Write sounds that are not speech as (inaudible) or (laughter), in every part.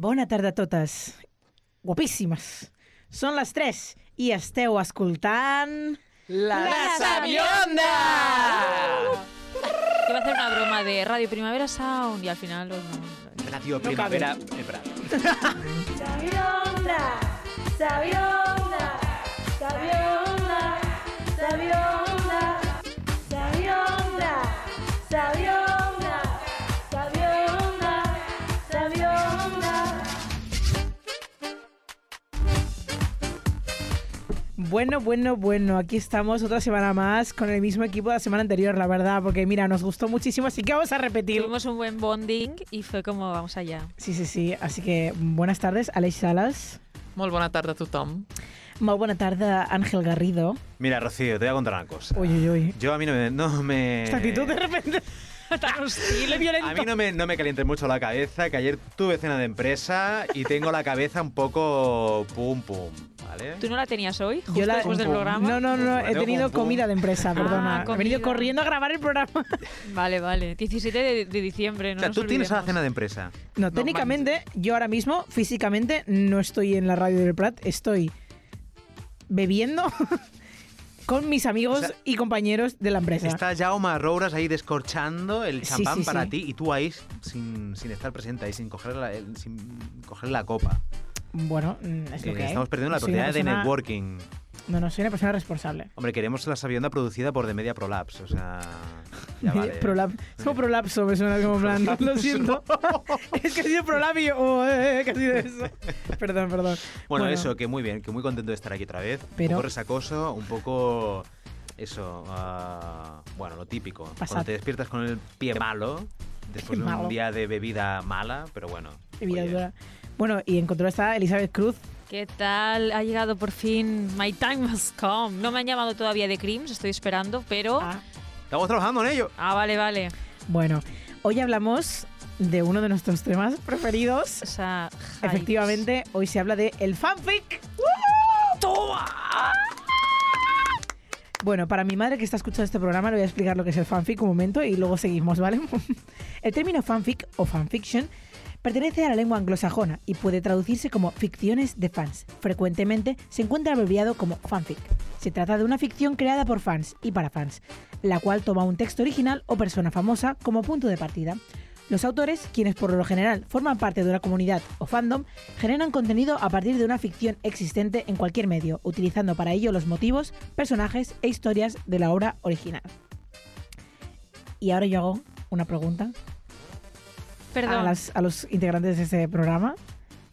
Bona tarda a totes. Guapíssimes. Són les 3 i esteu escoltant... ¡La, Sabionda! Iba a hacer una broma de Radio Primavera Sound y al final los no- Radio Primavera. Espera. Sabionda, Sabionda, Sabionda, Sabionda, Sabionda, Sabionda, Bueno, bueno, bueno, aquí estamos otra semana más con el mismo equipo de la semana anterior, la verdad, porque mira, nos gustó muchísimo, así que vamos a repetir. Tuvimos un buen bonding y fue como vamos allá. Sí, sí, sí, así que buenas tardes, Aleix Salas. Molt bona tarda a tothom. Molt bona tarda, Ángel Garrido. Mira, Rocío, te voy a contar una cosa. Uy, uy, uy. Yo a mí no me. No me Esta actitud de repente (laughs) tan hostil y violento. a mí no me, no me caliente mucho la cabeza, que ayer tuve cena de empresa y tengo la cabeza un poco pum pum, ¿vale? ¿Tú no la tenías hoy? Justo Yo la- después del Pum, programa. No, no, no, he Bueno, tenido pum, pum. comida de empresa, perdona. Ah, he venido corriendo a grabar el programa. (laughs) Vale, vale. 17 de, de diciembre, no o sea, nos tú tienes la olvidemos. cena de empresa. No, técnicamente, yo ahora mismo, físicamente, no estoy en la radio del Prat, estoy bebiendo (laughs) con mis amigos O sea, y compañeros de la empresa. Está Jaume Rouras ahí descorchando el champán sí, para sí. ti y tú ahí sin, sin estar presente, ahí sin coger la, el- sin coger la copa. Bueno, mm, es lo Eh, que hay. estamos perdiendo la oportunidad de networking. No, no, soy una persona responsable. Hombre, queremos la sabionda producida por The Media Prolapse, o sea... (laughs) ya vale. Es como prolapso, me suena como plan. Lo siento. (laughs) (laughs) es que ha sido prolapio. Oh, eh, eh, que ha sido eso. Perdón, perdón. Bueno, eso, que muy bien, que muy contento de estar aquí otra vez. Pero- Un poco resacoso, un poco. Eso, ah, bueno, lo típico. Pasad. Cuando te despiertas con el pie malo, después de un malo. día de bebida mala, pero bueno. Oye, dura. Bueno, y en control está Elizabeth Cruz. ¿Qué tal? Ha llegado por fin My Time Has Come. No me han llamado todavía de Crims, estoy esperando, pero... Ah, Estamos trabajando en ello. Ah, vale, vale. Bueno, hoy hablamos de uno de nuestros temas preferidos. O sea, hypes. Efectivamente, hoy se habla de el fanfic. Bueno, para mi madre que está escuchando este programa le voy a explicar lo que es el fanfic un momento y luego seguimos, ¿vale? (laughs) el término fanfic o fanfiction pertenece a la lengua anglosajona y puede traducirse como ficciones de fans. Frecuentemente se encuentra abreviado como fanfic. Se trata de una ficción creada por fans y para fans, la cual toma un texto original o persona famosa como punto de partida. Los autores, quienes por lo general forman parte de una comunidad o fandom, generan contenido a partir de una ficción existente en cualquier medio, utilizando para ello los motivos, personajes e historias de la obra original. Y ahora yo hago una pregunta a, Perdón. las- a los integrantes de este programa.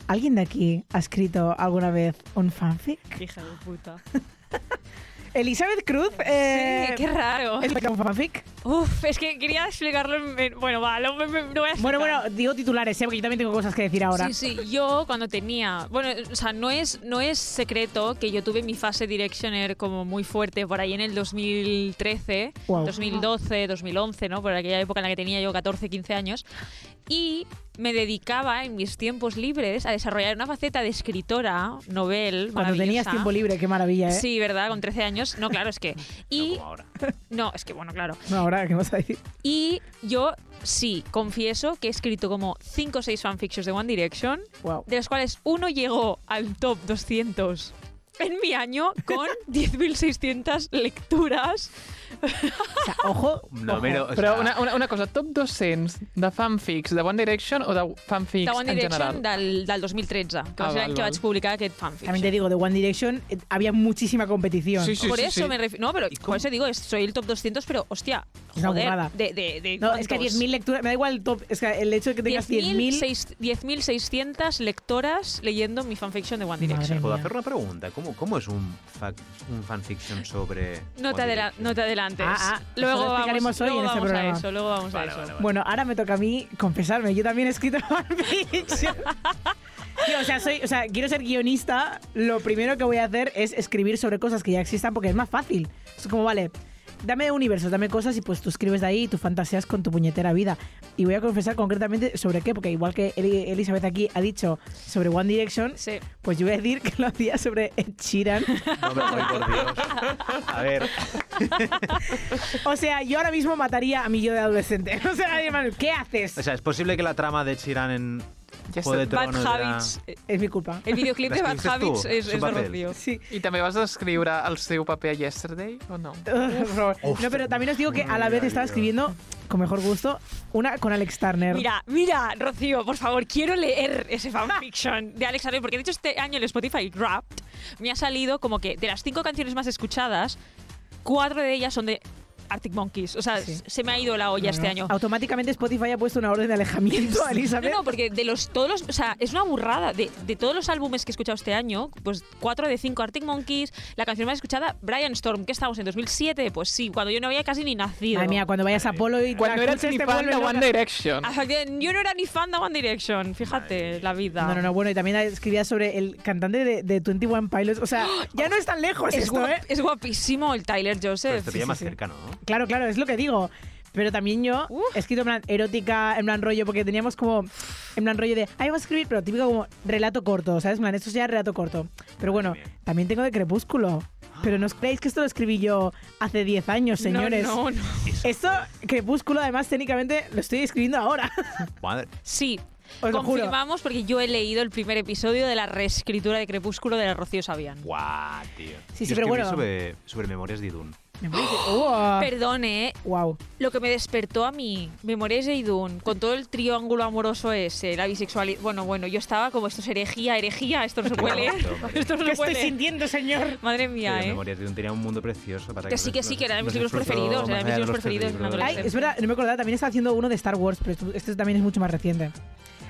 ¿Alguien de aquí ha escrito alguna vez un fanfic? Hija de puta. (laughs) Elizabeth Cruz, eh, sí, qué raro. ¿ha escrito un fanfic? Uf, es que quería explicarlo en... en- Bueno, va, lo, me- me- lo voy a Bueno, explicar. bueno, digo titulares, ¿eh? porque yo también tengo cosas que decir ahora. Sí, sí, yo cuando tenía, bueno, o sea, no es, no es secreto que yo tuve mi fase Directioner como muy fuerte por ahí en el 2013, Guau. 2012, 2011, ¿no? Por aquella época en la que tenía yo 14, 15 años. Y me dedicaba en mis tiempos libres a desarrollar una faceta de escritora, novel, Cuando tenías tiempo libre, qué maravilla, ¿eh? Sí, ¿verdad? Con 13 años. No, claro, es que... (laughs) No Y... como ahora. (laughs) No, es que bueno, claro. No, ahora, ¿qué vas a decir? Y yo sí, confieso que he escrito como 5 o 6 fanfictions de One Direction, Wow. de los cuales uno llegó al top 200 en mi año con (laughs) 10.600 lecturas. O sea, ojo. No, ojo. pero, o Però una, una, una cosa, top 200 de fanfics de One Direction o de fanfics de One en Direction general? del, del 2013, que va Ah, ser l'any que vaig publicar aquest fanfiction. También te digo, de One Direction eh, había muchísima competición. Sí, sí, por sí, eso sí. me refiero. No, pero por eso digo, es- soy el top 200, pero hostia, Una joder, de, de, de No, es que ¿cuántos? 10.000 lecturas, me da igual el top, es que el hecho de que tengas 10.000... 10.600 10.600 lectoras leyendo mi fanfiction de One Direction. ¿puedo hacer una pregunta? ¿Cómo, cómo es un, fac- un fanfiction sobre. No te, One Ah, ah, luego lo vamos, hoy luego en este vamos a programa. eso, luego vamos Vale, a eso. vale, vale. Bueno, ahora me toca a mí confesarme. Yo también he escrito (laughs) fanfiction. Tío, o sea, soy, o sea, quiero ser guionista. Lo primero que voy a hacer es escribir sobre cosas que ya existan porque es más fácil. Es como, vale, dame universos, dame cosas y pues tú escribes de ahí y tú fantaseas con tu puñetera vida. Y voy a confesar concretamente sobre qué, porque igual que Eli- Elizabeth aquí ha dicho sobre One Direction, Sí. pues yo voy a decir que lo hacía sobre Ed Sheeran. No me voy, por Dios. A ver, o sea, yo ahora mismo mataría a mi yo de adolescente. (laughs) O sea, ¿qué haces? o sea, ¿es posible que la trama de Chiran en Juego de Yesterday. Bad Habits. eh, Es mi culpa. El videoclip de ¿La Bad Habits es, Su es de. Rocío. Sí. I també vas descriure el seu paper a Yesterday, o no? (laughs) Por favor. No, pero también os digo que a la vez estaba escribiendo con mejor gusto una con Alex Turner. Mira, mira, Rocío, por favor, quiero leer ese fanfiction de Alex Arroyo, porque de hecho este año el Spotify Wrapped me ha salido como que de las cinco canciones más escuchadas, cuatro de ellas son de Arctic Monkeys. O sea, Sí. se me ha ido la olla No, este no. año. Automáticamente Spotify ha puesto una orden de alejamiento (laughs) a Elizabeth. No, no, porque de los todos los, o sea, es una burrada. De, de todos los álbumes que he escuchado este año, pues cuatro de cinco Arctic Monkeys, la canción más escuchada, Brian Storm, que estamos en 2007, pues sí, cuando yo no había casi ni nacido. Madre mía, cuando vayas a Polo y eres escuches ni te fan de One. Direction. Que Yo no era ni fan de One Direction, fíjate, la vida. No, no, no, bueno, y también escribía sobre el cantante de, de 21 Pilots. O sea, (gasps) ya no es tan lejos Es, esto, guap- ¿eh? es guapísimo el Tyler Pero Joseph. te pilla sí, más sí. cerca, ¿no? Claro, claro, es lo que digo. Pero también yo Uf. he escrito en plan erótica, en plan rollo, porque teníamos como en plan rollo de, ahí vamos a escribir, pero típico como relato corto, ¿sabes? En plan, esto ya es relato corto. Pero bueno, también tengo de Crepúsculo. Pero no os creéis que esto lo escribí yo hace 10 años, señores. No, no, no. Esto, Crepúsculo, además, técnicamente lo estoy escribiendo ahora. (laughs) Madre. Sí, Os lo juro. confirmamos porque yo he leído el primer episodio de la reescritura de Crepúsculo de Rocío Sabian. Guau, tío. Sí, sí, Yo pero bueno. Sobre, sobre Memorias de Idun. Me parece- ¡Uah! Perdone, ¿eh? Wow. lo que me despertó a mí, Memorias de Idun, con todo el triángulo amoroso ese, la bisexualidad. Bueno, bueno, yo estaba como esto es herejía, herejía, esto no se puede leer. esto no ¿Qué se puede estoy leer. sintiendo, señor? Madre mía, ¿eh? Memorias de Idun tenía un mundo precioso. Para Que sí, que sí, que eran mis libros preferidos, eran mis libros preferidos. Ay, es verdad, no me acordaba, también está haciendo uno de Star Wars, pero esto, esto también es mucho más reciente.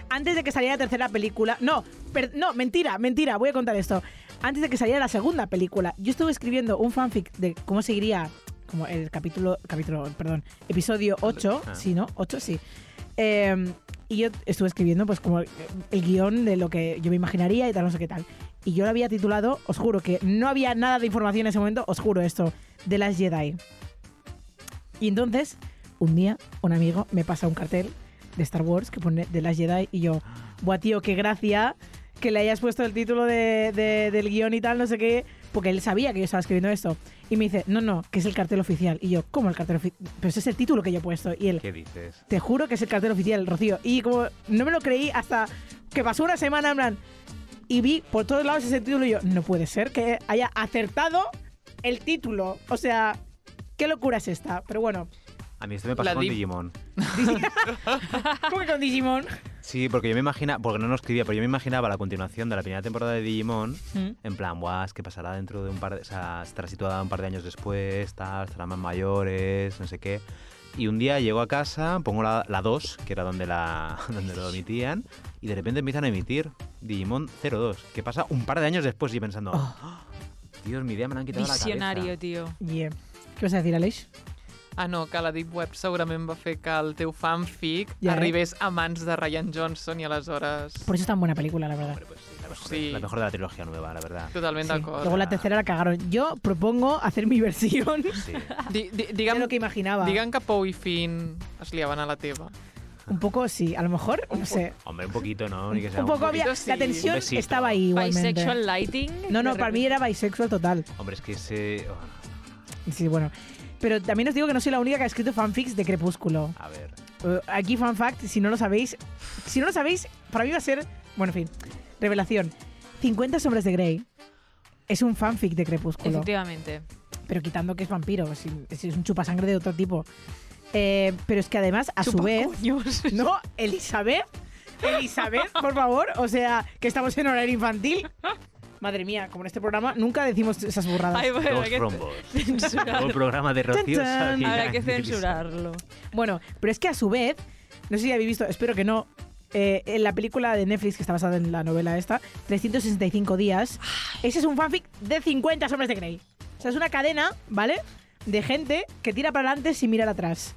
Antes de que saliera la tercera película. No, per- no, mentira, mentira, voy a contar esto. Antes de que saliera la segunda película, yo estuve escribiendo un fanfic de cómo seguiría como el capítulo, capítulo, perdón, episodio 8, Ah. sí, ¿no? 8, sí. Eh, y yo estuve escribiendo pues como el, el guion de lo que yo me imaginaría y tal, no sé qué tal. Y yo lo había titulado, os juro que no había nada de información en ese momento, os juro esto, de las Jedi. Y entonces, un día, un amigo me pasa un cartel de Star Wars que pone de las Jedi y yo, buah, tío, qué gracia que le hayas puesto el título de, de- del guion y tal, no sé qué, porque él sabía que yo estaba escribiendo esto. Y me dice, no, no, que es el cartel oficial. Y yo, ¿cómo el cartel oficial? Pero ese es el título que yo he puesto. Y él, ¿Qué dices? te juro que es el cartel oficial, Rocío. Y como no me lo creí hasta que pasó una semana, en plan, y vi por todos lados ese título y yo, no puede ser que haya acertado el título. O sea, qué locura es esta. Pero bueno, A mí esto me pasó La con Digimon. (laughs) ¿cómo que con Digimon? Sí, porque yo me imaginaba, porque no lo escribía, pero yo me imaginaba la continuación de la primera temporada de Digimon, Mm. en plan, guau, es que pasará dentro de un par de, o sea, estará situada un par de años después, tal, estarán más mayores, no sé qué. Y un día llego a casa, pongo la, la 2, que era donde, la, (laughs) donde lo emitían, y de repente empiezan a emitir Digimon 02, que pasa un par de años después, y yo pensando, Oh. "Ah, Dios, mi idea me la han quitado de la Visionario, cabeza. tío. Yeah. ¿Qué vas a decir, Aleix? Ah, no, que la Deep Web segurament va fer que el teu fanfic Ja, eh? arribés a mans de Ryan Johnson i aleshores... Por eso es tan buena película, la verdad. Hombre, pues sí, la mejor, Sí. la mejor de la trilogía nueva, la verdad. Totalment Sí. d'acord. Luego la tercera la cagaron. Yo propongo hacer mi versión Sí. (laughs) Di, di, de lo que imaginaba. digue'm que Pou i Finn es liaven a la teva. Un poco, sí, a lo mejor, no sé. Hombre, un poquito, ¿no? Ni que sea Un poco poquito había. sí. La tensión Un estaba ahí igualmente. Bisexual lighting. No, no, de para mí era bisexual total. Hombre, es que ese... oh, Sí, bueno. Pero también os digo que no soy la única que ha escrito fanfics de Crepúsculo. a ver. Eh, aquí, fan fact, si no lo sabéis. Si no lo sabéis, para mí va a ser. Bueno, en fin. Revelación. 50 Sombras de Grey es un fanfic de Crepúsculo. Efectivamente. Pero quitando que es vampiro, si, si es un chupasangre de otro tipo. Eh, pero es que además, a su vez. Chupacoños. (laughs) No, Elizabeth. Elizabeth, por favor. O sea, que estamos en horario infantil. Madre mía, como en este programa nunca decimos esas burradas. Ay, bueno, rombos. (laughs) Un programa de Rocío. Habrá que censurarlo. Bueno, pero es que a su vez, no sé si habéis visto, espero que no, eh, en la película de Netflix que está basada en la novela esta, 365 días, ese es un fanfic de 50 sombras de Grey. O sea, es una cadena, ¿vale? De gente que tira para adelante sin mirar atrás.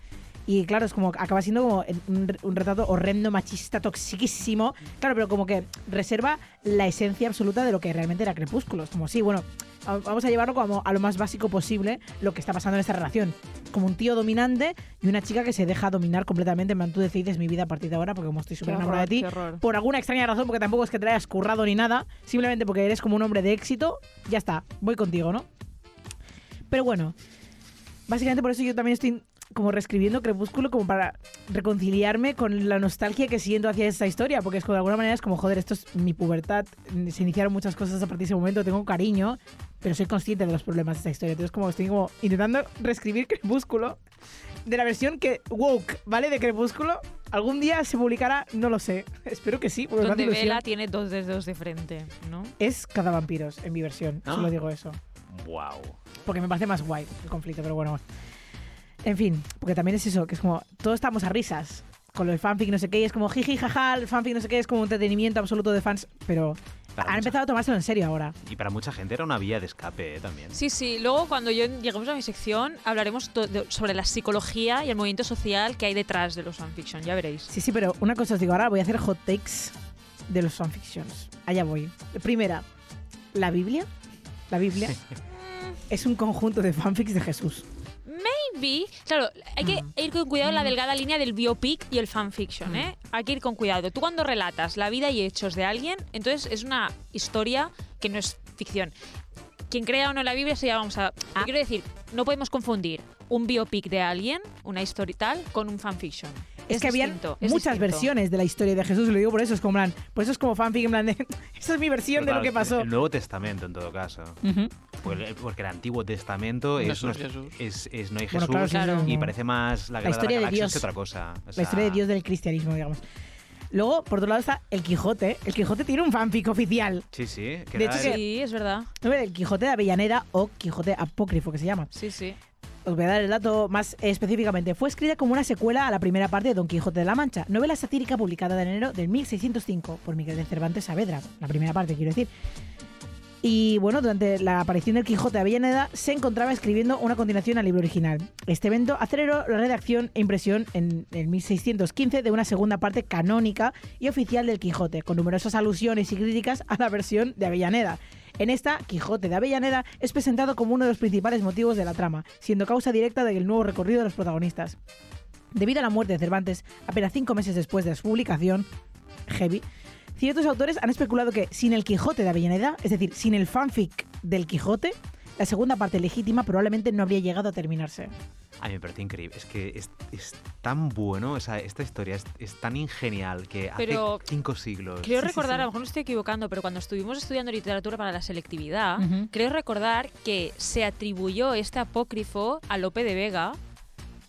Y claro, es como, acaba siendo como un, re- un retrato horrendo, machista, toxiquísimo. Claro, pero como que reserva la esencia absoluta de lo que realmente era Crepúsculo. Es como, sí, bueno, vamos a llevarlo como a lo más básico posible lo que está pasando en esta relación. Como un tío dominante y una chica que se deja dominar completamente. En plan, tú decides mi vida a partir de ahora porque como estoy súper enamorada de ti, por alguna extraña razón, porque tampoco es que te hayas currado ni nada, simplemente porque eres como un hombre de éxito, ya está, voy contigo, ¿no? Pero bueno, básicamente por eso yo también estoy como reescribiendo Crepúsculo como para reconciliarme con la nostalgia que siento hacia esta historia, porque es como de alguna manera es como, joder, esto es mi pubertad, se iniciaron muchas cosas a partir de ese momento, tengo cariño, pero soy consciente de los problemas de esta historia. Entonces como estoy como intentando reescribir Crepúsculo de la versión que woke, ¿vale? De Crepúsculo. Algún día se publicará, no lo sé. (laughs) Espero que sí, Donde. Vela tiene dos dedos de frente, ¿no? Es cada vampiros en mi versión, Ah. solo digo eso. Wow. Porque me parece más guay el conflicto, pero bueno. En fin, porque también es eso, que es como, todos estamos a risas con lo del fanfic, no sé qué, y es como jiji, jaja, el fanfic, no sé qué, es como un entretenimiento absoluto de fans, pero Para han mucha- empezado a tomárselo en serio ahora. Y para mucha gente era una vía de escape eh, también. Sí, sí. Luego, cuando yo lleguemos a mi sección, hablaremos de- sobre la psicología y el movimiento social que hay detrás de los fanfiction. Ya veréis. Sí, sí, pero una cosa os digo, ahora voy a hacer hot takes de los fanfictions. Allá voy. Primera, la Biblia. La Biblia es un conjunto de fanfics de Jesús. Maybe. Claro, hay que ir con cuidado en la delgada línea del biopic y el fanfiction, ¿eh? Hay que ir con cuidado. Tú cuando relatas la vida y hechos de alguien, entonces es una historia que no es ficción. Quien crea o no la Biblia, eso ya vamos a... Yo quiero decir, no podemos confundir un biopic de alguien, una historia y tal, con un fanfiction. Es, que habían distinto, es muchas distinto. versiones de la historia de Jesús, lo digo por eso, es como en plan, por eso es como fanfic, en plan de, (laughs) esta es mi versión de lo que pasó. El Nuevo Testamento, en todo caso. Ujú. Porque el, porque el Antiguo Testamento No es, es no es, Jesús. es- es- no hay Bueno, Jesús claro, Claro. y no. parece más la, guerra historia de Dios. que otra cosa. O La historia de Dios del cristianismo, digamos. Luego, por otro lado, está el Quijote. El Quijote tiene un fanfic oficial. Sí, sí. Que De hecho, el- Sí, es verdad. El Quijote de Avellaneda o Quijote apócrifo, que se llama. Sí, sí. Os voy a dar el dato más específicamente. Fue escrita como una secuela a la primera parte de Don Quijote de la Mancha, novela satírica publicada en enero de 1605 por Miguel de Cervantes Saavedra. La primera parte, quiero decir. Y bueno, durante la aparición del Quijote de Avellaneda se encontraba escribiendo una continuación al libro original. Este evento aceleró la redacción e impresión en el 1615 de una segunda parte canónica y oficial del Quijote, con numerosas alusiones y críticas a la versión de Avellaneda. En esta, Quijote de Avellaneda es presentado como uno de los principales motivos de la trama, siendo causa directa del nuevo recorrido de los protagonistas. Debido a la muerte de Cervantes, apenas cinco meses después de su publicación, Heavy, ciertos autores han especulado que sin el Quijote de Avellaneda, es decir, sin el fanfic del Quijote, la segunda parte legítima probablemente no habría llegado a terminarse. A mí me parece increíble. Es que es, es tan bueno, o sea, esta historia es, es tan ingenial que Pero hace cinco siglos. Creo Sí, sí, recordar, sí. a lo mejor me estoy equivocando, pero cuando estuvimos estudiando literatura para la selectividad, Ujú. creo recordar que se atribuyó este apócrifo a Lope de Vega,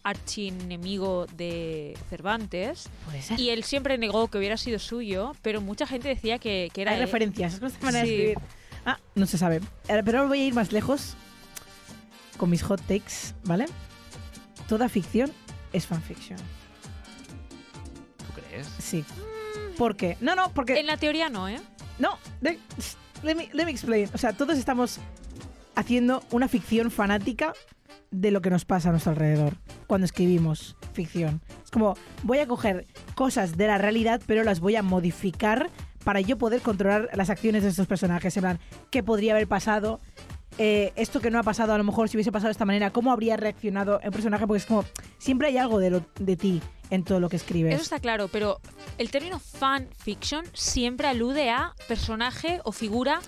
archienemigo de Cervantes, Puede ser. y él siempre negó que hubiera sido suyo, pero mucha gente decía que, que era Hay él. referencias, manera Sí. de escribir. Ah, no se sabe. Eh, Pero ahora voy a ir más lejos con mis hot takes, ¿vale? Toda ficción es fanfiction. ¿Tú crees? Sí. ¿Por qué? No, no, porque... En la teoría no, ¿eh? No, de- let me, let me explain. O sea, todos estamos haciendo una ficción fanática de lo que nos pasa a nuestro alrededor cuando escribimos ficción. Es como, voy a coger cosas de la realidad, pero las voy a modificar para yo poder controlar las acciones de estos personajes. En plan, ¿qué podría haber pasado? Eh, esto que no ha pasado, a lo mejor si hubiese pasado de esta manera, ¿cómo habría reaccionado el personaje? Porque es como, siempre hay algo de, lo- de ti en todo lo que escribes. Eso está claro, pero el término fan fiction siempre alude a personaje o figura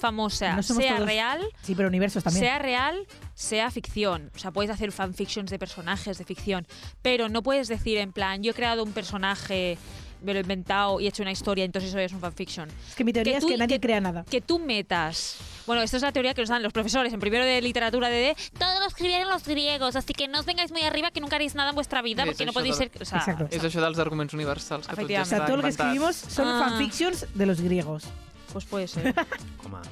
famosa, No sea todos real, Sí, pero universos también. sea real, sea ficción. O sea, puedes hacer fanfictions de personajes de ficción, pero no puedes decir en plan, yo he creado un personaje, me lo he inventado y he hecho una historia, entonces eso es un fanfiction. es que mi teoría que es tú- que nadie que- crea nada. Que tú metas. Bueno, esta es la teoría que nos dan los profesores en primero de literatura de, todo lo escribieron los griegos, así que no os vengáis muy arriba que nunca haréis nada en vuestra vida porque no podéis ser. O sea, Exacto. És això dels arguments universals que tot ja O sea, todo lo que escribimos son Ah. fanfictions de los griegos. Pues puede ser. (laughs) Coma.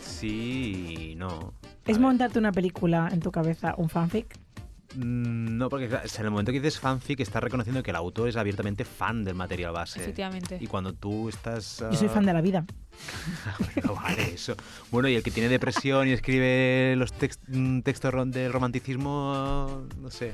Sí no. A ¿Es ver. montarte una película en tu cabeza un fanfic? Mm, No, porque en el momento que dices fanfic estás reconociendo que el autor es abiertamente fan del material base. Efectivamente. Y cuando tú estás... Yo soy fan de la vida. (laughs) No vale eso. Bueno, y el que tiene depresión y escribe los tex- mm, textos del romanticismo, no sé.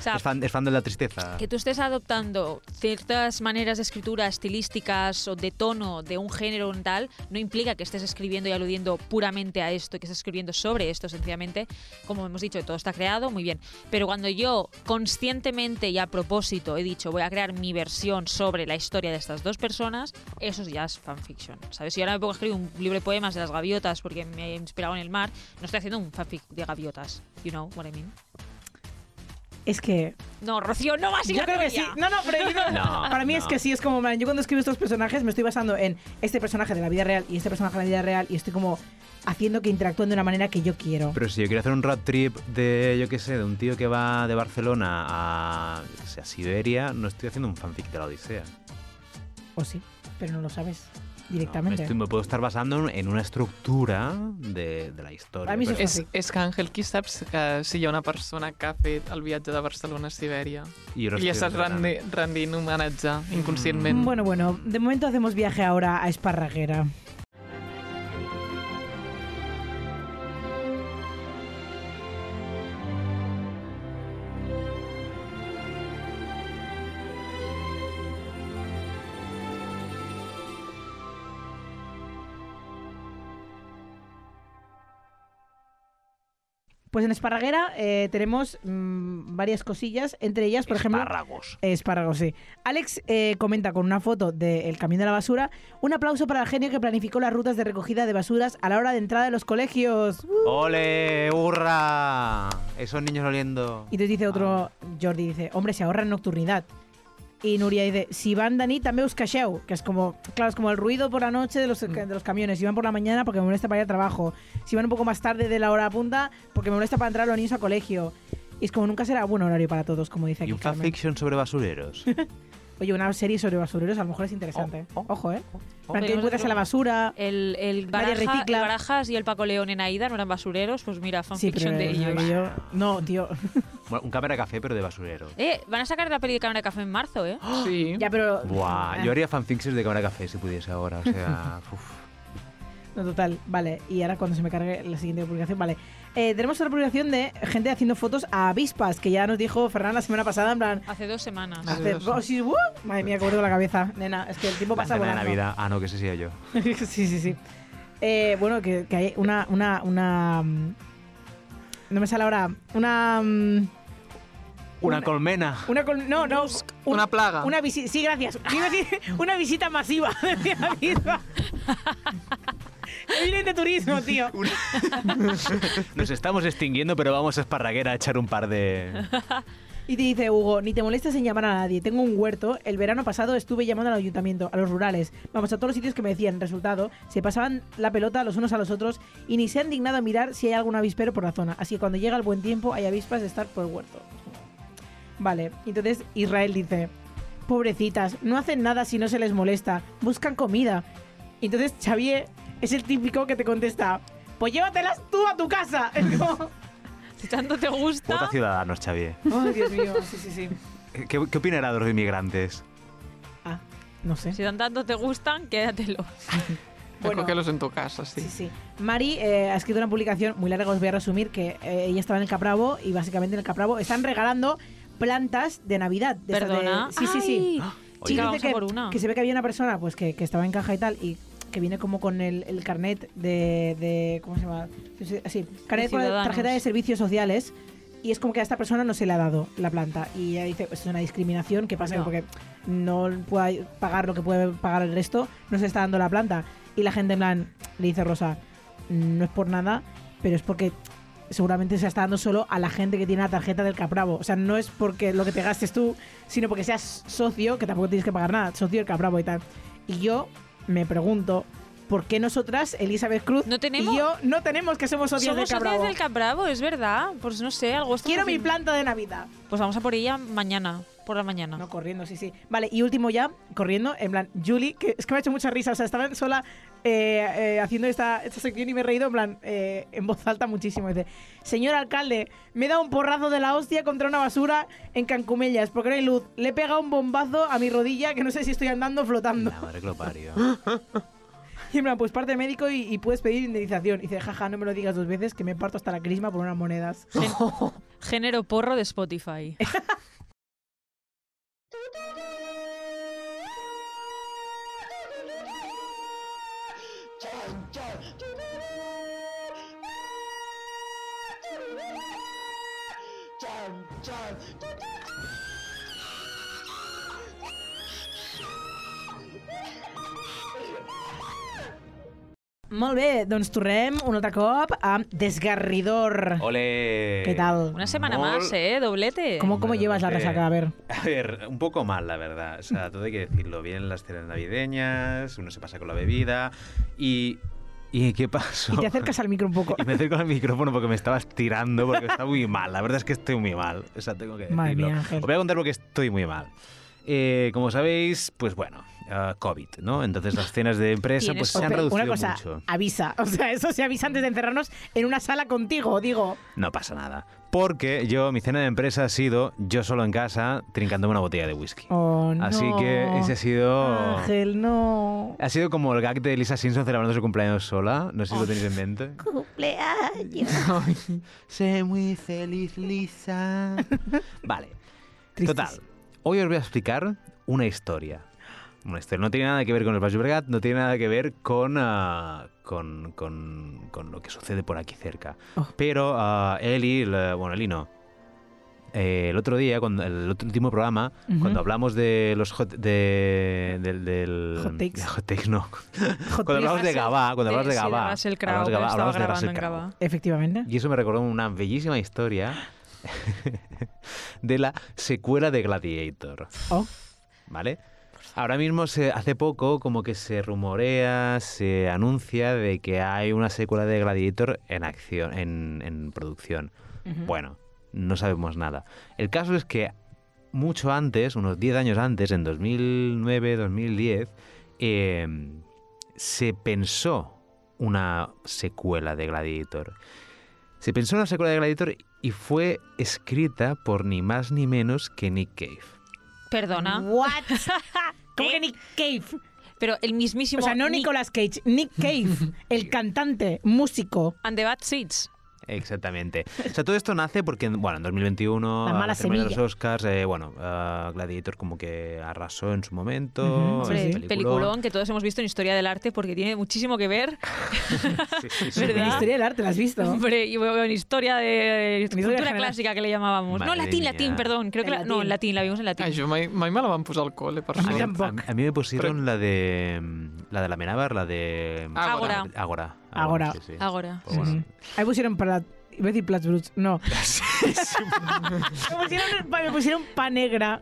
sea, es, fan, es fan de la tristeza. Que tú estés adoptando ciertas maneras de escritura estilísticas o de tono de un género o tal, no implica que estés escribiendo y aludiendo puramente a esto, que estés escribiendo sobre esto, sencillamente, como hemos dicho, todo está creado, muy bien. Pero cuando yo conscientemente y a propósito he dicho voy a crear mi versión sobre la historia de estas dos personas, eso ya es fanfiction, ¿sabes? Si ahora me pongo a escribir un libro de poemas de las gaviotas porque me he inspirado en el mar, no estoy haciendo un fanfic de gaviotas, you know what I mean? Es que No, Rocío, no vas a ir yo a creo que sí. No, no, pero yo (laughs) no- para mí es que sí, es como, man, yo cuando escribo estos personajes me estoy basando en este personaje de la vida real y este personaje de la vida real y estoy como haciendo que interactúen de una manera que yo quiero. Pero si yo quiero hacer un road trip de, yo qué sé, de un tío que va de Barcelona a, a Siberia, no estoy haciendo un fanfic de la Odisea. O sí, pero no lo sabes No, directamente. me, estoy- me puedo estar basando en una estructura de, de la historia. A mí eso pero- sí. És, és que, Àngel, qui saps que si hi ha una persona que ha fet el viatge de Barcelona a Sibèria i li estoy estàs rendi, rendint homenatge inconscientment? Bueno, bueno, de momento hacemos viaje ahora a Esparraguera. Pues en Esparraguera eh, tenemos mm, varias cosillas, entre ellas, por ejemplo, Espárragos. Espárragos, sí. Alex eh, comenta con una foto del camión de la basura. Un aplauso para el genio que planificó las rutas de recogida de basuras a la hora de entrada de los colegios. Uh. ¡Ole! ¡Hurra! Esos niños oliendo. Y entonces dice otro, Jordi dice, hombre, se ahorra en nocturnidad. Y Nuria dice, si van Dani, també us queixeu. Que es como, claro, es como el ruido por la noche de los, de los camiones. Si van por la mañana, porque me molesta para ir al trabajo. Si van un poco más tarde de la hora punta, porque me molesta para entrar los niños a colegio. Y es como nunca será buen horario para todos, como dice Y aquí. un Carmen. fanfiction sobre basureros. (laughs) Oye, una serie sobre basureros a lo mejor es interesante. Oh, oh, Ojo, ¿eh? oh. Para que Podemos encuentres hacer a la basura. El, el, Baraja- recicla. el Barajas y el Paco León en Aida no eran basureros, pues mira, fanfiction de ellos. No, tío. (laughs) Bueno, un cámara café, pero de basurero. Eh, van a sacar la peli de Cámara de Café en marzo, ¿eh? (gasps) Sí. Ya, pero. Buah, Ah, yo haría fanfics de cámara café si pudiese ahora. O sea, (laughs) uf. No, total. Vale. Y ahora cuando se me cargue la siguiente publicación, vale. Eh, tenemos otra publicación de gente haciendo fotos a avispas, que ya nos dijo Ferran la semana pasada, en plan. Hace dos semanas. Hace- oh, sí, ¡uh! Madre mía, cómo tengo la cabeza. Nena, es que el tiempo La pasa volando. Navidad. Ah, no, que ese sea yo. (laughs) sí, sí, sí. Eh, bueno, que, que hay una, una, una. mm, No me sale ahora. Una. mm, Una Una- colmena. Una col- no, no. un- Una plaga. Una visita. Sí, gracias. (laughs) Una visita masiva (laughs) de Vienen de turismo, tío. (laughs) (laughs) Nos estamos extinguiendo, pero vamos a Esparraguera a echar un par de... Y te dice Hugo, ni te molestes en llamar a nadie. Tengo un huerto. El verano pasado estuve llamando al ayuntamiento, a los rurales. Vamos, a todos los sitios que me decían. Resultado, se pasaban la pelota los unos a los otros y ni se han dignado a mirar si hay algún avispero por la zona. Así que cuando llega el buen tiempo hay avispas de estar por el huerto. Vale, entonces Israel dice, pobrecitas, no hacen nada si no se les molesta. Buscan comida. Entonces Xavier es el típico que te contesta, pues llévatelas tú a tu casa. (laughs) Es como, Si tanto te gusta. Vota Ciudadanos, Xavier. Ay, Dios mío, sí, sí, sí. ¿Qué, qué opinará de los inmigrantes? Ah, no sé. Si tanto te gustan, quédatelo. (laughs) Bueno. que los en tu casa, sí. Sí, sí. Mari eh, ha escrito una publicación muy larga, os voy a resumir, que eh, ella estaba en el Capravo y básicamente en el Capravo están regalando plantas de Navidad. de estas de- Perdona. Sí, sí, sí. Ay, Sí, Chica, que, por una. que se ve que había una persona pues que, que estaba en caja y tal y que viene como con el, el carnet de, de- ¿cómo se llama? Así, carnet con la tarjeta de servicios sociales y es como que a esta persona no se le ha dado la planta y ella dice, pues es una discriminación, ¿qué pasa? No. Porque no puede pagar lo que puede pagar el resto, no se está dando la planta y la gente en plan le dice Rosa, no es por nada, pero es porque seguramente se está dando solo a la gente que tiene la tarjeta del Capravo. O sea, no es porque lo que te gastes tú, sino porque seas socio, que tampoco tienes que pagar nada, socio del Capravo y tal. Y yo me pregunto, ¿por qué nosotras, Elizabeth Cruz No tenemos- y yo, no tenemos que somos socios Somos del Capravo? socios del Capravo, es verdad. Pues no sé, algo Quiero mi planta de Navidad. Pues vamos a por ella mañana, por la mañana. No, corriendo, sí, sí. Vale, y último ya, corriendo, en plan, Julie, que es que me ha hecho mucha risa, o sea, estaba sola eh, eh, haciendo esta, esta sección y me he reído, en plan, eh, en voz alta muchísimo. Dice, señor alcalde, me he dado un porrazo de la hostia contra una basura en Cancumellas, porque no hay luz. Le he pegado un bombazo a mi rodilla que no sé si estoy andando o flotando. La madre que lo parió. (laughs) Y en plan, pues parte médico y, y puedes pedir indemnización. Y dice, jaja, no me lo digas dos veces, que me parto hasta la crisma por unas monedas. (laughs) Género porro de Spotify. (laughs) John, John, Molt bé, doncs tornem un altre cop a Desgarridor. ¡Ole! ¿Qué tal? Una semana Mol- más, ¿eh? Doblete. ¿Cómo, cómo llevas la Doblete. resaca? A ver. A ver, un poco mal, la verdad. O sea, todo hay que decirlo. Vienen las cenas navideñas, uno se pasa con la bebida y... ¿Y qué pasó? Y te acercas al micro un poco. Y me acerco al micrófono porque me estabas tirando, porque está muy mal. La verdad es que estoy muy mal. O sea, tengo que decirlo. Madre mía, Ángel. Os voy a contar porque estoy muy mal. Eh, como sabéis, pues bueno, ah, COVID, ¿no? Entonces las cenas de empresa pues se han reducido Una cosa, mucho. avisa. (laughs) O sea, eso se avisa antes de encerrarnos en una sala contigo, digo. No pasa nada. Porque yo, mi cena de empresa ha sido yo solo en casa, trincándome una botella de whisky. Oh, no. Así que ese ha sido... Ángel, no. Ha sido como el gag de Lisa Simpson celebrando su cumpleaños sola. No sé si lo tenéis en mente. (laughs) Cumpleaños. Sé muy feliz, Lisa. (laughs) Vale. Total. Hoy os voy a explicar una historia. Una historia. No tiene nada que ver con el Baix Llobregat, no tiene nada que ver con, ah, con, con, con lo que sucede por aquí cerca. Oh. Pero ah, Eli, la- bueno, Eli no. Eh, el otro día, cuando, el otro último programa, cuando hablamos de los hot, de, del, del- Hot takes. de (laughs) hot takes, no. Hot (laughs) Cuando hablamos de Gabá, cuando hablamos de sí, de Gabá, hablamos de Gabá, hablamos de Russell Crowe. Efectivamente. Y eso me recordó una bellísima historia (gasps) (laughs) de la secuela de Gladiator. Oh. ¿Vale? Ahora mismo, se, hace poco, como que se rumorea, se anuncia de que hay una secuela de Gladiator en acción, en, en producción. Bueno, no sabemos nada. El caso es que mucho antes, unos 10 años antes, en 2009, 2010, eh, se pensó una secuela de Gladiator. Se pensó una secuela de Gladiator y fue escrita por ni más ni menos que Nick Cave. Perdona. What? (laughs) ¿Cómo que Nick Cave? Pero el mismísimo. O sea, no Nick Nicolas Cage, Nick Cave, (laughs) el cantante, músico. And the Bad Seeds. Exactamente. O sea, todo esto nace porque, bueno, en 2021, La mala los. Oscars, eh, bueno, eh, Gladiator como que arrasó en su momento. Sí. Hombre, peliculón que todos hemos visto en Historia del Arte porque tiene muchísimo que ver. (laughs) Sí, sí. En historia del arte, ¿la has visto? Hombre, y bueno, en Historia de historia Cultura general. Clásica que le llamábamos. no, latín, mía. latín, perdón. Creo que En la- no, en latín. la vimos en latín. Ai, jo mai, mai me la van posar al col·le, per A tampoco. A, a mí me pusieron la de la de la Menábar, la de Ágora. Ágora. Sí, sí. Ahora. Pues bueno. Ujú. Ahí pusieron para... Iba a decir plats bruts. No. (laughs) (laughs) me, pusieron, me pusieron pa negra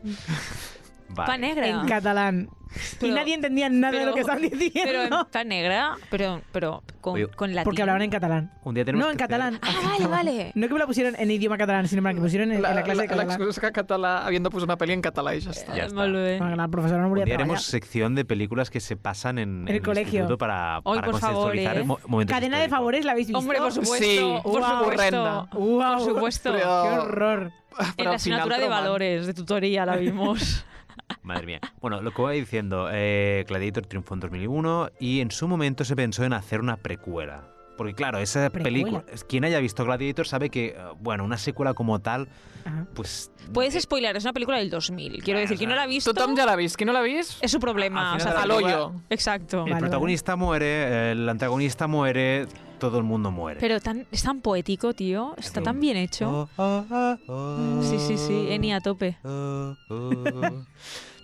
Vale. Pa negra. en catalán. y Pero- nadie entendía nada de pero- lo que estaban Pero diciendo. en pan negra, pero, pero con, Oye, con latín. Porque hablaban en catalán. Un día tenemos No, en catalán. Ah, vale, vale. No que me la pusieron en idioma catalán, sino que me pusieron en, en la clase de catalán. L'excusa és que català havien de posar una pel·li en català i ja està. Ya Eh, molt bé. Bueno, la profesora no Un volia día trabajar. haremos sección de películas que se pasan en, En el colegio. para, para por favor, ¿eh? momentos Cadena de favores, ¿la habéis visto? Hombre, por supuesto. Sí. por Guau. supuesto. Wow. Por supuesto. ¡Qué horror! (laughs) En la asignatura de valores de tutoría la vimos. (laughs) Madre mía. Bueno, lo que voy diciendo, eh, Gladiator triunfó en 2001 y en su momento se pensó en hacer una precuela. Porque claro, esa Precuela. película, quien haya visto Gladiator sabe que, eh, bueno, una secuela como tal, Ajá. pues... Puedes eh, spoiler, es una película del 2000. Quiero decir, quien no la ha visto Tothom ja l'ha vist. Qui no l'ha vist? es su problema. Al o sea, la al hoyo. Exacto. El Vale, protagonista muere, el antagonista muere, todo el mundo muere. Pero tan, es tan poético, tío. Está tan bien hecho. Oh, oh, oh. Sí, sí, sí. Eni a tope.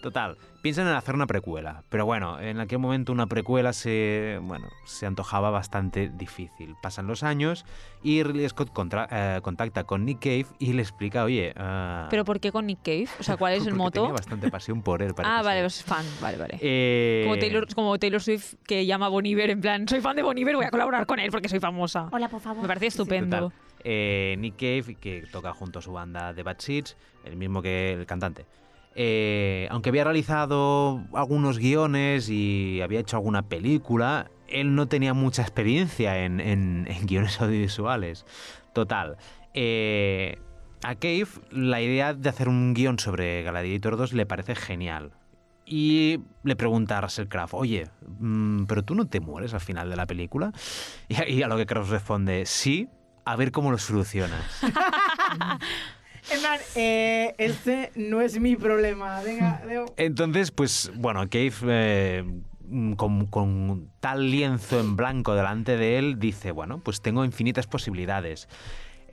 Total, piensan en hacer una precuela, pero bueno, en aquel momento una precuela se, bueno, se antojaba bastante difícil. Pasan los años y Ridley Scott contra- eh, contacta con Nick Cave y le explica, oye, ah, ¿Pero por qué con Nick Cave? O sea, ¿cuál es (laughs) el moto? Tenía bastante pasión por él. (laughs) parece Ah, vale, ser. pues fan. Vale, vale. Eh, Como Taylor, como Taylor Swift que llama a Bon Iver en plan, soy fan de Bon Iver, voy a colaborar con él porque soy famosa. Hola, por favor. Me parece estupendo. Eh, Nick Cave, que toca junto a su banda The Bad Seeds, el mismo que el cantante. Eh, aunque había realizado algunos guiones y había hecho alguna película, él no tenía mucha experiencia en, guiones (laughs) audiovisuales. Total. eh, a Cave la idea de hacer un guion sobre Gladiator 2 le parece genial. Y le pregunta a Russell Crowe, oye, mm, ¿pero tú no te mueres al final de la película? Y a, lo que Crowe responde, sí, a ver cómo lo solucionas. (laughs) En plan, eh, este no es mi problema. Venga, Leo. Entonces, pues bueno, Cave, eh, mm, con, con tal lienzo en blanco delante de él, dice, bueno, pues tengo infinitas posibilidades.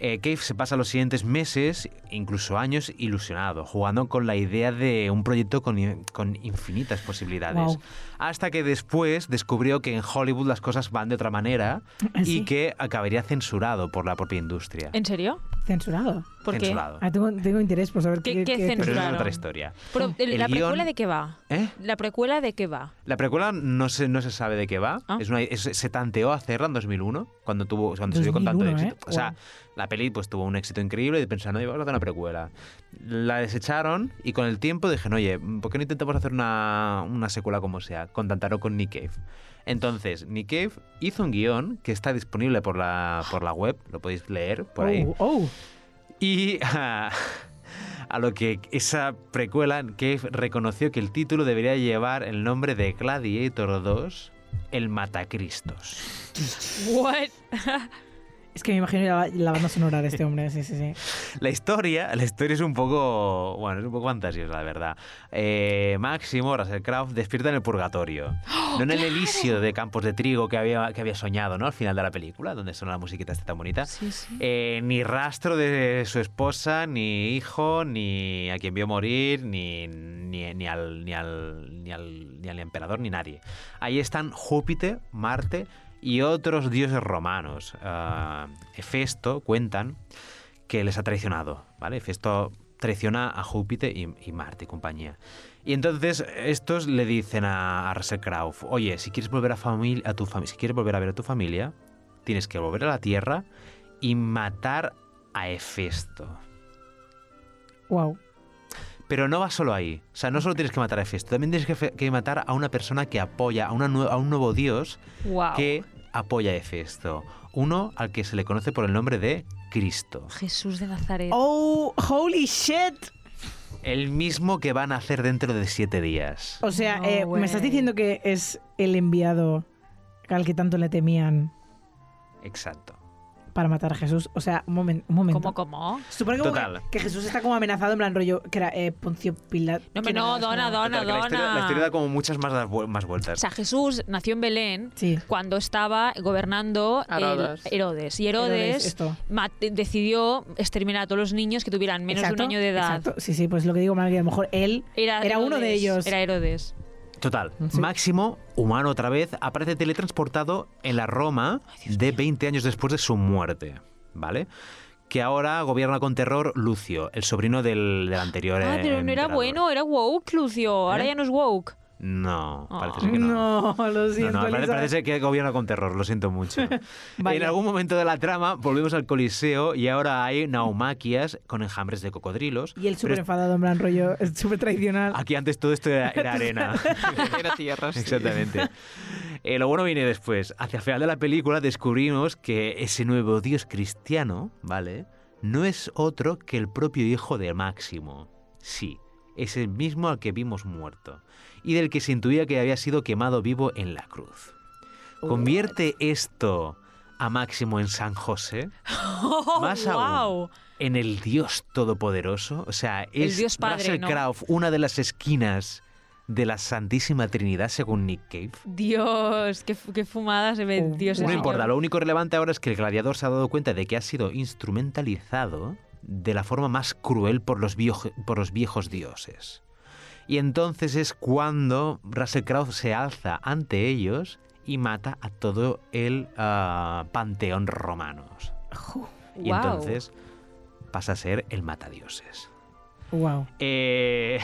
Eh, Cave se pasa los siguientes meses, incluso años, ilusionado, jugando con la idea de un proyecto con, con infinitas posibilidades. Guau. Hasta que después descubrió que en Hollywood las cosas van de otra manera ¿Ah, sí? y que acabaría censurado por la propia industria. ¿En serio? Censurado. ¿Por qué? censurado. Ah, tengo, tengo interés por saber ¿Qué- qué, Pero es otra historia. Pero, ¿el- El ¿La guión- precuela de qué va? ¿Eh? ¿La precuela de qué va? La precuela no se, no se sabe de qué va. Ah. Es una- es- se tanteó hacerla en 2001, cuando, tuvo, cuando se dio con tanto 2001, éxito. ¿eh? O sea, la peli pues tuvo un éxito increíble y pensaron, oye, vamos a hacer una precuela. La desecharon y con el tiempo dijeron, oye, ¿por qué no intentamos hacer una, una secuela como sea? Contactaron con Nick Cave. Entonces, Nick Cave hizo un guion que está disponible por la, por la web, lo podéis leer por ahí. Oh, oh. Y a, lo que esa precuela, Cave reconoció que el título debería llevar el nombre de Gladiator 2, el Matacristos. What? Es que me imagino la, la banda sonora de este hombre, sí, sí, sí. (laughs) La historia, la historia es un poco, bueno, es un poco fantasiosa, la verdad. Eh, Máximo, Russell despierta en el purgatorio. no en el Elisio de Campos de Trigo que había, que había soñado, ¿no? Al final de la película, donde suena la musiquita esta tan bonita. Sí, sí. Eh, ni rastro de su esposa, ni hijo, ni a quien vio morir, ni, ni, ni al, ni, al, ni, al, ni al emperador, ni nadie. Ahí están Júpiter, Marte y otros dioses romanos. Ah, Hefesto, cuentan, que les ha traicionado, ¿vale? Hefesto traiciona a Júpiter y, Marte y compañía. Y entonces estos le dicen a, a oye, si quieres volver a, a tu familia, si quieres volver a ver a tu familia, tienes que volver a la Tierra y matar a Hefesto. Wow. Pero no va solo ahí. O sea, no solo tienes que matar a Hefesto, también tienes que, matar a una persona que apoya, a, una nue- a un nuevo dios Wow. que apoya a Hefesto. Uno al que se le conoce por el nombre de Cristo. Jesús de Nazaret. Oh, holy shit. El mismo que van a hacer dentro de siete días. O sea, No eh, me estás diciendo que es el enviado al que tanto le temían Exacto. Para matar a Jesús. O sea, un, momen- un momento. ¿Cómo, cómo? Supone como Total. que, que Jesús está como amenazado en plan rollo que era eh, Poncio Pilato. No, hombre, no, dona, dona, Total, que la, historia, dona. la historia da como muchas más, más O vueltas. sea, Jesús nació en Belén Sí. cuando estaba gobernando el- Herodes. Herodes. Y Herodes, Herodes decidió exterminar a todos los niños que tuvieran menos Exacto, de un año de edad. Exacto. Sí, sí, pues lo que digo, mal que a lo mejor él Era, Era uno de Herodes, ellos. Era Herodes. Total, Sí. Máximo, humano otra vez, aparece teletransportado en la Roma de 20 años después de su muerte, ¿vale? Que ahora gobierna con terror Lucio, el sobrino del, del anterior. Ah, eh, pero no era emperador. bueno, era woke, Lucio. Ahora ¿Eh? ya no es woke. No, Ah. parece ser que no. No, lo No, siento. no, parece, Elisa. parece ser que gobierna con terror, lo siento mucho. (laughs) Vaya. En algún momento de la trama volvemos al Coliseo y ahora hay naumaquias con enjambres de cocodrilos. Y Pero súper enfadado, en plan rollo, es súper tradicional. Aquí antes todo esto era, era (laughs) (laughs) arena. Era tierra. Exactamente. Eh, lo bueno viene después. Hacia el final de la película descubrimos que ese nuevo dios cristiano, ¿vale? No es otro que el propio hijo de Máximo. Sí, es el mismo al que vimos muerto y del que se intuía que había sido quemado vivo en la cruz. Convierte esto a Máximo en San José, (laughs) Más aún. wow. en el Dios Todopoderoso. O sea, El es Dios Padre, Russell ¿no? Crowe una de las esquinas de la Santísima Trinidad, según Nick Cave. Dios, qué, qué fumada se ve Oh, Dios. No importa, lo único relevante ahora es que el gladiador se ha dado cuenta de que ha sido instrumentalizado de la forma más cruel por los, viejo- por los viejos dioses. Y entonces es cuando Russell Crowe se alza ante ellos y mata a todo el ah, panteón romanos. Y entonces pasa a ser el matadioses. Wow. Eh,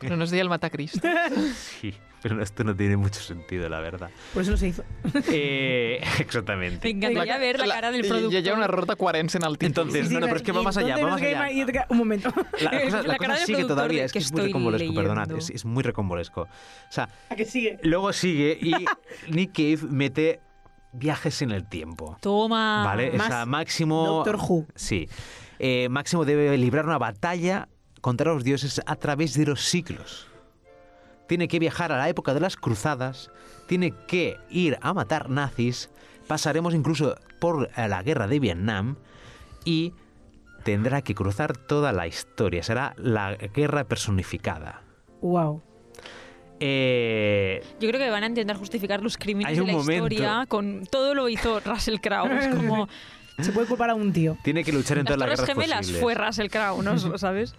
Pero (laughs) no es dia el Matacristo. (laughs) sí, pero esto no tiene mucho sentido, la verdad. Por eso lo se hizo. Eh, (laughs) Me exactamente. encantaria ver la, cara del productor. Hi ha un error de coherència en el. Entonces, no, no, pero es que va más allá, va más allá. Un momento. La (laughs) cosa, la La cosa sigue todavía, es que, que es muy recombolesco, perdonad, es, es muy recombolesco. O sea, ¿A que sigue? luego sigue y (laughs) Nick Cave mete viajes en el tiempo. Toma. ¿Vale? O más sea, Máximo. Doctor Who. Sí. Eh, Máximo debe librar una batalla contra los dioses a través de los siglos. Tiene que viajar a la época de las cruzadas, tiene que ir a matar nazis, pasaremos incluso por eh, la guerra de Vietnam y tendrá que cruzar toda la historia. Será la guerra personificada. Wow. Eh, Yo creo que van a intentar justificar los crímenes Hay de la momento- historia con todo lo hizo Russell Crowe. Es como (laughs) Se puede culpar a un tío. Tiene que luchar en todas las guerras Gemelas posibles. fue Russell Crowe, ¿no? (laughs) ¿Sabes?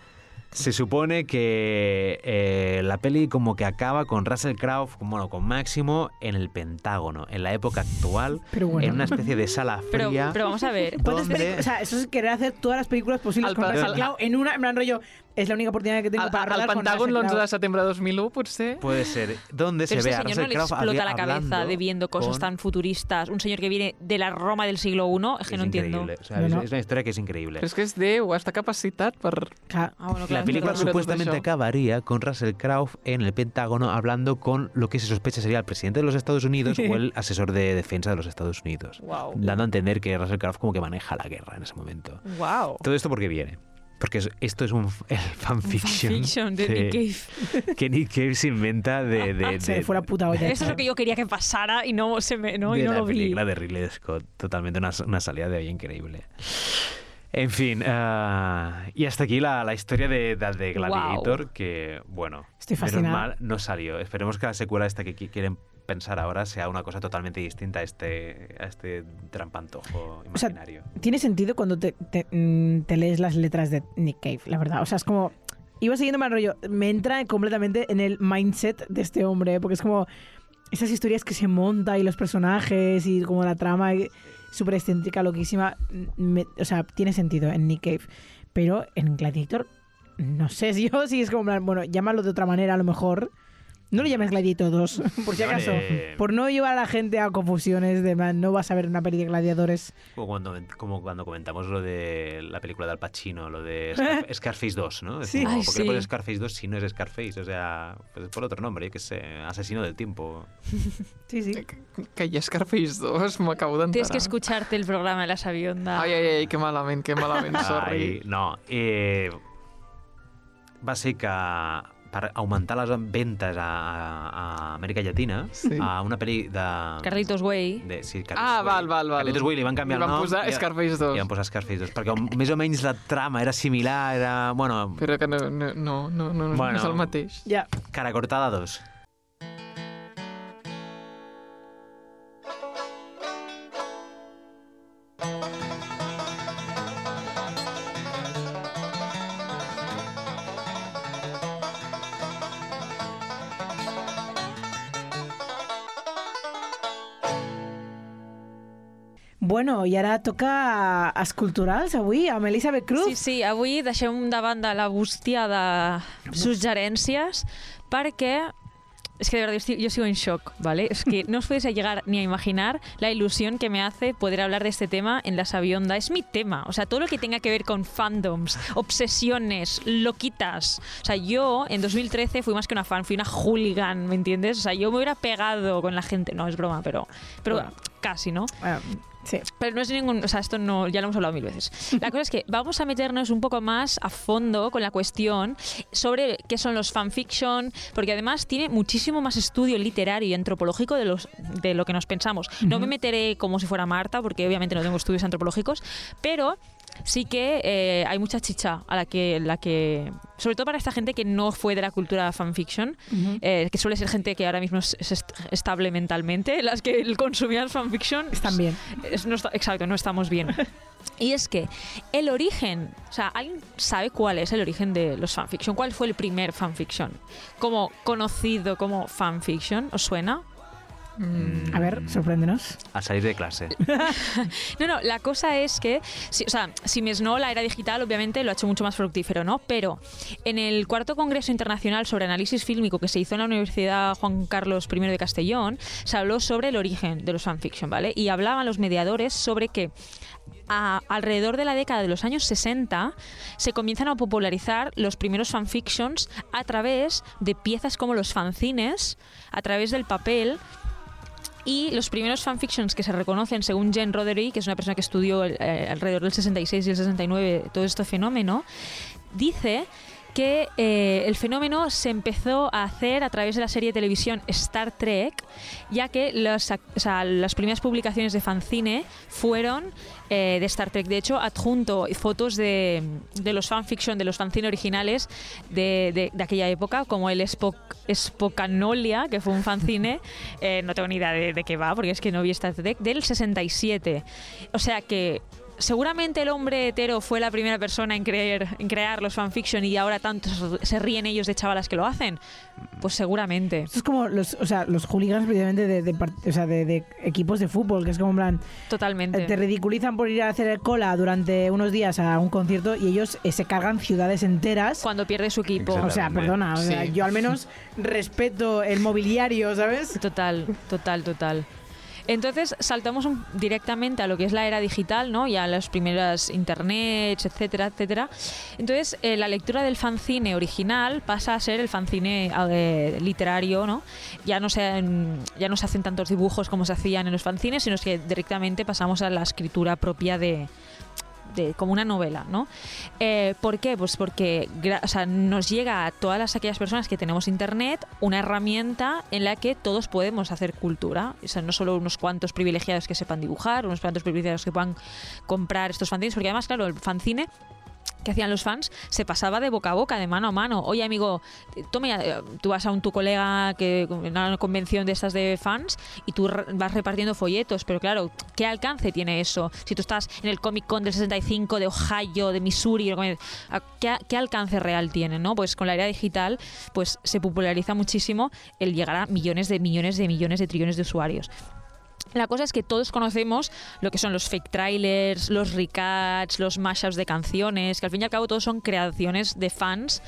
Se supone que eh, la peli como que acaba con Russell Crowe, bueno, con Máximo en el Pentágono, en la época actual, Pero bueno. en una especie de sala Pero, fría. pero vamos a ver. ¿Cuántas ¿Dónde? pelic- O sea, eso es querer hacer todas las películas posibles Al con Russell Crowe en una, en plan rollo, es la única oportunidad que tengo Al, para al Pentàgon Russell l'11 Crowe. de setembre de 2001, potser? Puede ser. ¿Dónde Pero se este ve a señor no Russell le Crowe explota la hablando cabeza de viendo cosas con- tan futuristas. Un señor que viene de la Roma del siglo I, es que Es no entiendo. increíble. O sea, No, es- no. Es una historia que es increíble. Però és que és Déu, està capacitat per... Claro. Ah, bueno, La claro, película todo supuestamente acabaría con Russell Crowe en el Pentágono hablando con lo que se sospecha sería el presidente de los Estados Unidos o el (laughs) asesor de defensa de los Estados Unidos. Wow. Dando a entender que Russell Crowe como que maneja la guerra en ese momento. Wow. Todo esto porque viene. Porque es- esto es un (laughs) el fanfiction, Fanfiction de Nick Cave. que Nick Cave se inventa de, (laughs) de, Se de- le fue la puta olla. Eso es lo que yo quería que pasara y no, se me, no, y no la lo vi. película de Ridley Scott. Totalmente una, una salida de hoy increíble. En fin, ah, y hasta aquí la, la historia de, de, de Gladiator, que, bueno, Estoy menos mal no salió. Esperemos que la secuela esta que qui- quieren pensar ahora sea una cosa totalmente distinta a este, a este trampantojo O sea, imaginario. Tiene sentido cuando te, te, mm, te lees las letras de Nick Cave, la verdad. O sea, es como... Iba siguiendo mal rollo. Me entra completamente en el mindset de este hombre, porque es como esas historias que se monta y los personajes y como la trama y- súper excéntrica, loquísima. me- o sea, tiene sentido en Nick Cave. Pero en Gladiator, no sé si (laughs) yo si es como, bueno, llámalo de otra manera a lo mejor. No lo llames Gladiator 2, (laughs) por si acaso. Vale. Por no llevar a la gente a confusiones de, man, no vas a ver una peli de gladiadores. Como cuando, como cuando comentamos lo de la película de Al Pacino, lo de Scar- (laughs) Scarface 2, ¿no? Es Sí. como, Ay, ¿Por qué le sí. pones Scarface 2 si no es Scarface? O sea, pues por otro nombre, yo que sé, asesino del tiempo. (laughs) Sí, sí. Que, Scarface 2, m'acabo d'enterar. Tienes que escucharte el programa de la Sabionda. Ai, ai, ai, que malament, que malament, sorry. Ai, no, eh, va ser que per augmentar les ventes a, a Amèrica Llatina, Sí. a una pel·li de... Carlitos Way. de sí, Carlitos Ah, Way. val, val, val. Carlitos Way li van canviar Li van el nom. posar i- Scarface 2. I van posar Scarface 2, perquè més o menys la trama era similar, era, bueno, Però que no, no, no, no, no, Bueno. no és el mateix. Ya. cara cortada 2. I ara toca a esculturals avui, amb Elisabeth Cruz. Sí, sí, avui deixem de banda la bústia de suggerències perquè es que de verdad yo, sigo en shock, ¿vale? Es que no os podéis llegar ni a imaginar la ilusión que me hace poder hablar de este tema en la Sabionda. Es mi tema. O sea, todo lo que tenga que ver con fandoms, obsesiones, loquitas. O sea, yo en 2013 fui más que una fan, fui una hooligan, ¿me entiendes? O sea, yo me hubiera pegado con la gente. No, es broma, pero, pero Bueno. casi, ¿no? Ah, sí. Pero no es ningún, o sea, esto no, ya lo hemos hablado mil veces. La cosa es que vamos a meternos un poco más a fondo con la cuestión sobre qué son los fanfiction, porque además tiene muchísimo más estudio literario y antropológico de, los, de lo que nos pensamos. No me meteré como si fuera Marta, porque obviamente no tengo estudios antropológicos, pero sí que eh, hay mucha chicha a la que, la que, sobre todo para esta gente que no fue de la cultura fanfiction, eh, que suele ser gente que ahora mismo es, es est- estable mentalmente, (laughs) las que consumían fanfiction Están bien. es- no está- exacto, no estamos bien. (laughs) Y es que el origen, o sea, ¿alguien sabe cuál es el origen de los fanfiction? ¿Cuál fue el primer fanfiction? Como conocido como fanfiction, ¿os suena? Mm, A ver, sorpréndenos. A salir de clase. (laughs) No, no, la cosa es que, si, o sea, si més no, la era digital obviamente lo ha hecho mucho más fructífero, ¿no? Pero en el cuarto Congreso Internacional sobre Análisis Fílmico que se hizo en la Universidad Juan Carlos I de Castellón, se habló sobre el origen de los fanfiction, ¿vale? Y hablaban los mediadores sobre que a- alrededor de la década de los años 60 se comienzan a popularizar los primeros fanfictions a través de piezas como los fanzines, a través del papel y los primeros fanfictions que se reconocen, según Jen Roderick, que es una persona que estudió eh, alrededor del 66 y el 69 todo este fenómeno, dice que eh, el fenómeno se empezó a hacer a través de la serie de televisión Star Trek, ya que sea, las primeras publicaciones de fanzine fueron eh, de Star Trek. De hecho, adjunto fotos de, de los fanfiction, de los fanzine originales de, de- aquella época, como el Spock, Spokanolia, que fue un fanzine, eh, no tengo ni idea de, de qué va, porque es que no vi Star Trek, del 67. O sea que seguramente el hombre hetero fue la primera persona en, creer, en crear los fanfiction y ahora tantos se ríen ellos de chavalas que lo hacen. Pues seguramente. Esto es como los, o sea, los hooligans precisamente de, de o sea, de, de equipos de fútbol, que es como en plan, Totalmente. te ridiculizan por ir a hacer cola durante unos días a un concierto y ellos eh, se cargan ciudades enteras. Cuando pierde su equipo. O sea, perdona, o sea, Sí. yo al menos respeto el mobiliario, ¿sabes? Total, total, total. Entonces saltamos directamente a lo que es la era digital, ¿no? Y a las primeras internets, etcétera, etcétera. Entonces eh, la lectura del fanzine original pasa a ser el fanzine eh, literario, ¿no? Ya no, se, ya no se hacen tantos dibujos como se hacían en los fanzines, sino que directamente pasamos a la escritura propia de, como una novela, ¿no? Eh, ¿Por qué? Pues porque nos llega a todas las, aquellas personas que tenemos internet una herramienta en la que todos podemos hacer cultura. O sea, no solo unos cuantos privilegiados que sepan dibujar, unos cuantos privilegiados que puedan comprar estos fanzines, porque además, claro, el fanzine que hacían los fans se pasaba de boca a boca, de mano a mano. Oye, amigo, toma, ya, eh, tú vas a un tu colega que en una convención de estas de fans y tú vas repartiendo folletos, pero claro, ¿qué alcance tiene eso? Si tú estás en el Comic Con del 65 de Ohio, de Missouri, o como- ¿a- ¿qué, qué alcance real tiene? ¿no? Pues con la era digital pues se populariza muchísimo el llegar a millones de millones de millones de trillones de usuarios. La cosa es que todos conocemos lo que son los fake trailers, los recuts, los mashups de canciones, que al fin y al cabo todos son creaciones de fans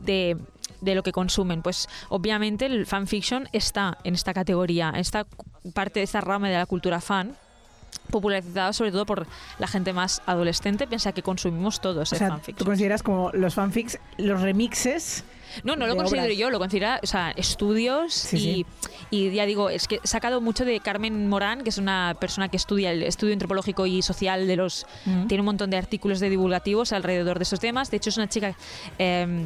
de, de lo que consumen. Pues obviamente el fanfiction está en esta categoría, en esta parte de esta rama de la cultura fan popularizada sobre todo por la gente más adolescente, piensa que consumimos todos O el sea, fanfiction. tú consideras como los fanfics, los remixes. No, no lo de considero obras. yo, lo considera, o sea, estudios Sí, y, sí. y ya digo, es que he sacado mucho de Carmen Morán, que es una persona que estudia el estudio antropológico y social de los... Mm. Tiene un montón de artículos de divulgativos alrededor de esos temas. De hecho, es una chica em,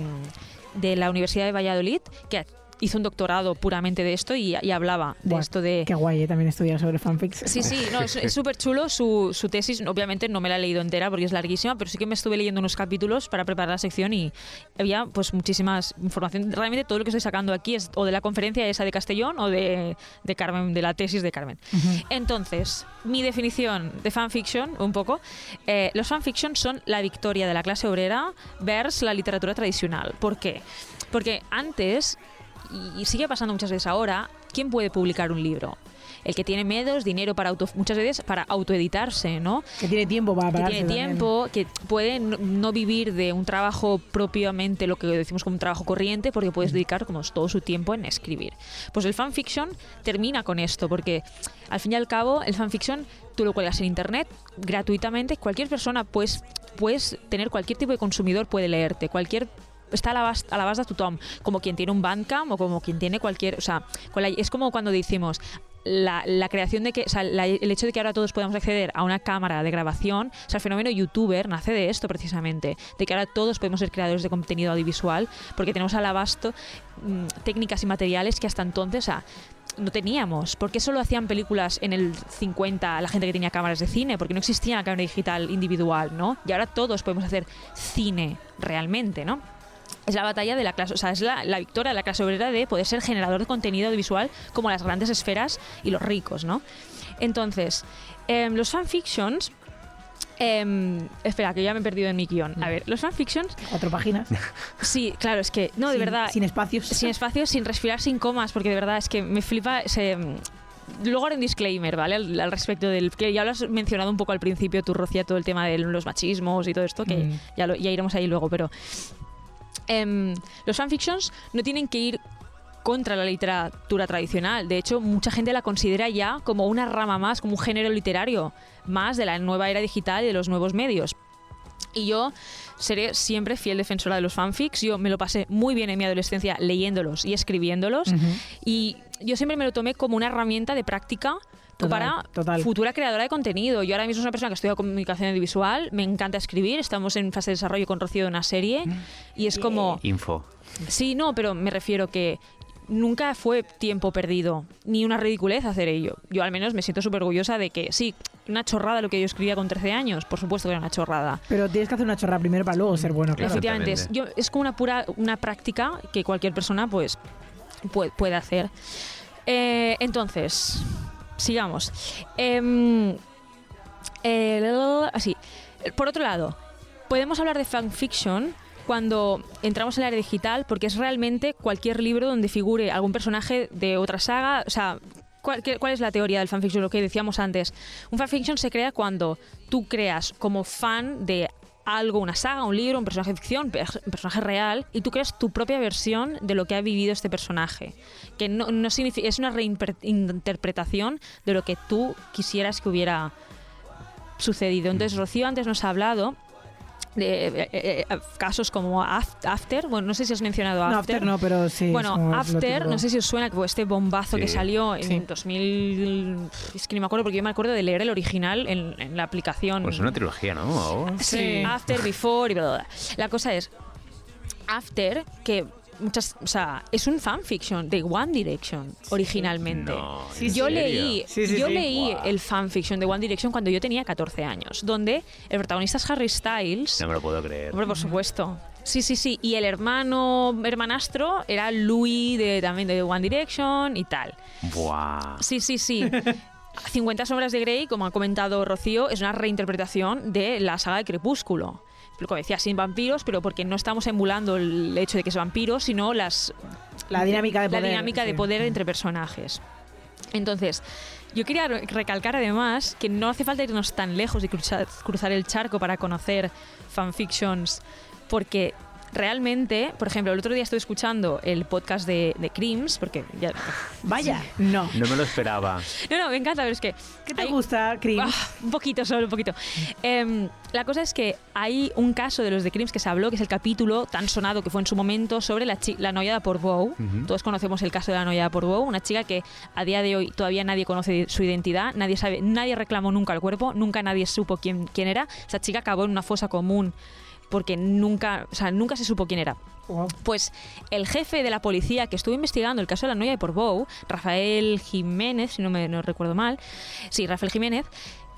de la Universidad de Valladolid que hizo un doctorado puramente de esto y, y hablaba de Buah, esto de... Qué guay, ¿eh? también estudiar sobre fanfics. Sí, sí, no, es súper (laughs) chulo su, su tesis. Obviamente no me la he leído entera porque es larguísima, pero sí que me estuve leyendo unos capítulos para preparar la sección y había pues muchísimas información. Realmente todo lo que estoy sacando aquí es o de la conferencia esa de Castellón o de, de Carmen, de la tesis de Carmen. Entonces, mi definición de fanfiction, un poco, eh, los fanfiction son la victoria de la clase obrera versus la literatura tradicional. ¿Por qué? Porque antes, y- y sigue pasando muchas veces ahora, ¿quién puede publicar un libro? El que tiene medios, dinero para auto, muchas veces para autoeditarse, ¿no? Que tiene tiempo para que tiene también. tiempo, que puede no, no vivir de un trabajo propiamente, lo que decimos como un trabajo corriente, porque puedes dedicar como todo su tiempo en escribir. Pues el fanfiction termina con esto, porque al fin y al cabo el fanfiction tú lo cuelgas en internet gratuitamente, cualquier persona pues puedes tener cualquier tipo de consumidor puede leerte, cualquier está a la bast- a la de tu tom, como quien tiene un Bandcamp o como quien tiene cualquier, o sea, es como cuando decimos la, creación de que, o sea, la- el hecho de que ahora todos podamos acceder a una cámara de grabación, o sea, el fenómeno youtuber nace de esto precisamente, de que ahora todos podemos ser creadores de contenido audiovisual porque tenemos al abasto mm, técnicas y materiales que hasta entonces, no teníamos. ¿Por qué solo hacían películas en el 50 la gente que tenía cámaras de cine? Porque no existía la cámara digital individual, ¿no? Y ahora todos podemos hacer cine realmente, ¿no? Es la batalla de la clase, o sea, es la, la victoria de la clase obrera de poder ser generador de contenido audiovisual como las grandes esferas y los ricos, ¿no? Entonces, em, los fanfictions. em, espera, que ya me he perdido en mi guion. A ver, los fanfictions, Cuatro páginas. sí, claro, es que, no, de sin- verdad, Sin espacios. sin espacios, sin respirar, sin comas, porque de verdad es que me flipa. Se, luego haré un disclaimer, ¿vale? Al, al respecto del. que ya lo has mencionado un poco al principio, tú, Rocía, todo el tema de los machismos y todo esto, que Mm. ya, lo- ya iremos ahí luego, pero. Em, los fanfictions no tienen que ir contra la literatura tradicional. De hecho, mucha gente la considera ya como una rama más, como un género literario más de la nueva era digital y de los nuevos medios. Y yo seré siempre fiel defensora de los fanfics. Yo me lo pasé muy bien en mi adolescencia leyéndolos y escribiéndolos. Ujú. Y yo siempre me lo tomé como una herramienta de práctica para total. futura creadora de contenido. Yo ahora mismo soy una persona que estudia comunicación audiovisual, me encanta escribir, estamos en fase de desarrollo con Rocío de una serie y es como... Info. Sí, no, pero me refiero que nunca fue tiempo perdido, ni una ridiculez hacer ello. Yo al menos me siento súper orgullosa de que sí, una chorrada lo que yo escribía con 13 años, por supuesto que era una chorrada. Pero tienes que hacer una chorra primero para luego ser bueno, claro. Efectivamente, es, yo, es como una pura una práctica que cualquier persona pues puede, puede hacer. Eh, entonces, sigamos. Em, así. Por otro lado, podemos hablar de fanfiction cuando entramos en el área digital porque es realmente cualquier libro donde figure algún personaje de otra saga, o sea, ¿cuál, qué- cuál es la teoría del fanfiction? Lo que decíamos antes. Un fanfiction se crea cuando tú creas como fan de algo, una saga, un libro, un personaje de ficción, un personaje real, y tú creas tu propia versión de lo que ha vivido este personaje. Que no, no significa, es una reinterpretación de lo que tú quisieras que hubiera sucedido. Entonces, Rocío antes nos ha hablado de eh, eh, eh, casos como Af- After, bueno, no sé si has mencionado No, After. No, pero sí. Bueno, After, no sé si os suena que fue este bombazo que salió en Sí. 2000. Es que ni me acuerdo porque yo me acuerdo de leer el original en, en la aplicación. Pues una trilogía, ¿no? Sí, After, Before y bla, bla, bla. La cosa es, After, que muchas, o sea, es un fanfiction de One Direction originalmente. No, Sí, ¿en yo serio? leí, Sí, sí, yo sí. leí el fanfiction de One Direction cuando yo tenía 14 años, donde el protagonista es Harry Styles. No me lo puedo creer. Hombre, por supuesto. Sí, sí, sí. Y el hermano, hermanastro, era Louis de, también de One Direction y tal. Buah. Sí, sí, sí. 50 sombras de Grey, como ha comentado Rocío, es una reinterpretación de la saga de Crepúsculo. Como decía, sin vampiros, pero porque no estamos emulando el hecho de que es vampiro, sino las, La dinámica de la poder. dinámica de poder entre personajes. Entonces, yo quería re- recalcar además que no hace falta irnos tan lejos y cruzar, cruzar el charco para conocer fanfictions, porque realmente, por ejemplo, el otro día estuve escuchando el podcast de, de Crims, porque ya... Vaya, no. No me lo esperaba. No, no, me encanta, pero es que... ¿Qué te hay- gusta, Cream? Ah, un poquito, solo un poquito. Em, la cosa es que hay un caso de los de Crims que se habló, que es el capítulo tan sonado que fue en su momento sobre la, la noyada por Bow. Ujú. Todos conocemos el caso de la noyada por Bow, una chica que a día de hoy todavía nadie conoce su identidad, nadie sabe, nadie reclamó nunca el cuerpo, nunca nadie supo quién, quién era. Esa chica acabó en una fosa común porque nunca, o sea, nunca se supo quién era. Wow. Pues el jefe de la policía que estuvo investigando el caso de la noya de Portbou, Rafael Jiménez, si no me no recuerdo mal, sí, Rafael Jiménez,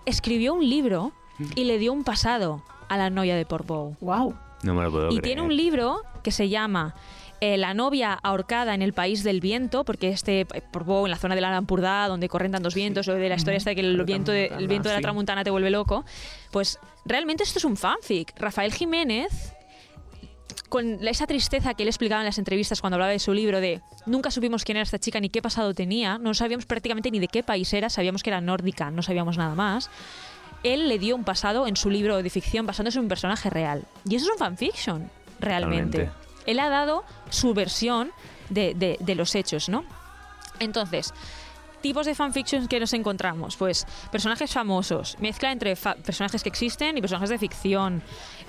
escribió un libro y le dio un pasado a la noya de Portbou. Wow. No me lo puedo Y creer. tiene un libro que se llama eh, La novia ahorcada en el país del viento, porque este eh, Portbou, en la zona de la Lampurdá, donde corren tantos vientos, lo de la historia esta de que el viento, de, el viento de la tramuntana te vuelve loco, pues realmente esto es un fanfic. Rafael Jiménez con esa tristeza que él explicaba en las entrevistas cuando hablaba de su libro de nunca supimos quién era esta chica ni qué pasado tenía, no sabíamos prácticamente ni de qué país era, sabíamos que era nórdica, no sabíamos nada más. Él le dio un pasado en su libro de ficción basándose en un personaje real. Y eso es un fanfiction, realmente. Totalmente. Él ha dado su versión de, de- de los hechos, ¿no? Entonces, tipos de fanfictions que nos encontramos, pues personajes famosos, mezcla entre fa- personajes que existen y personajes de ficción.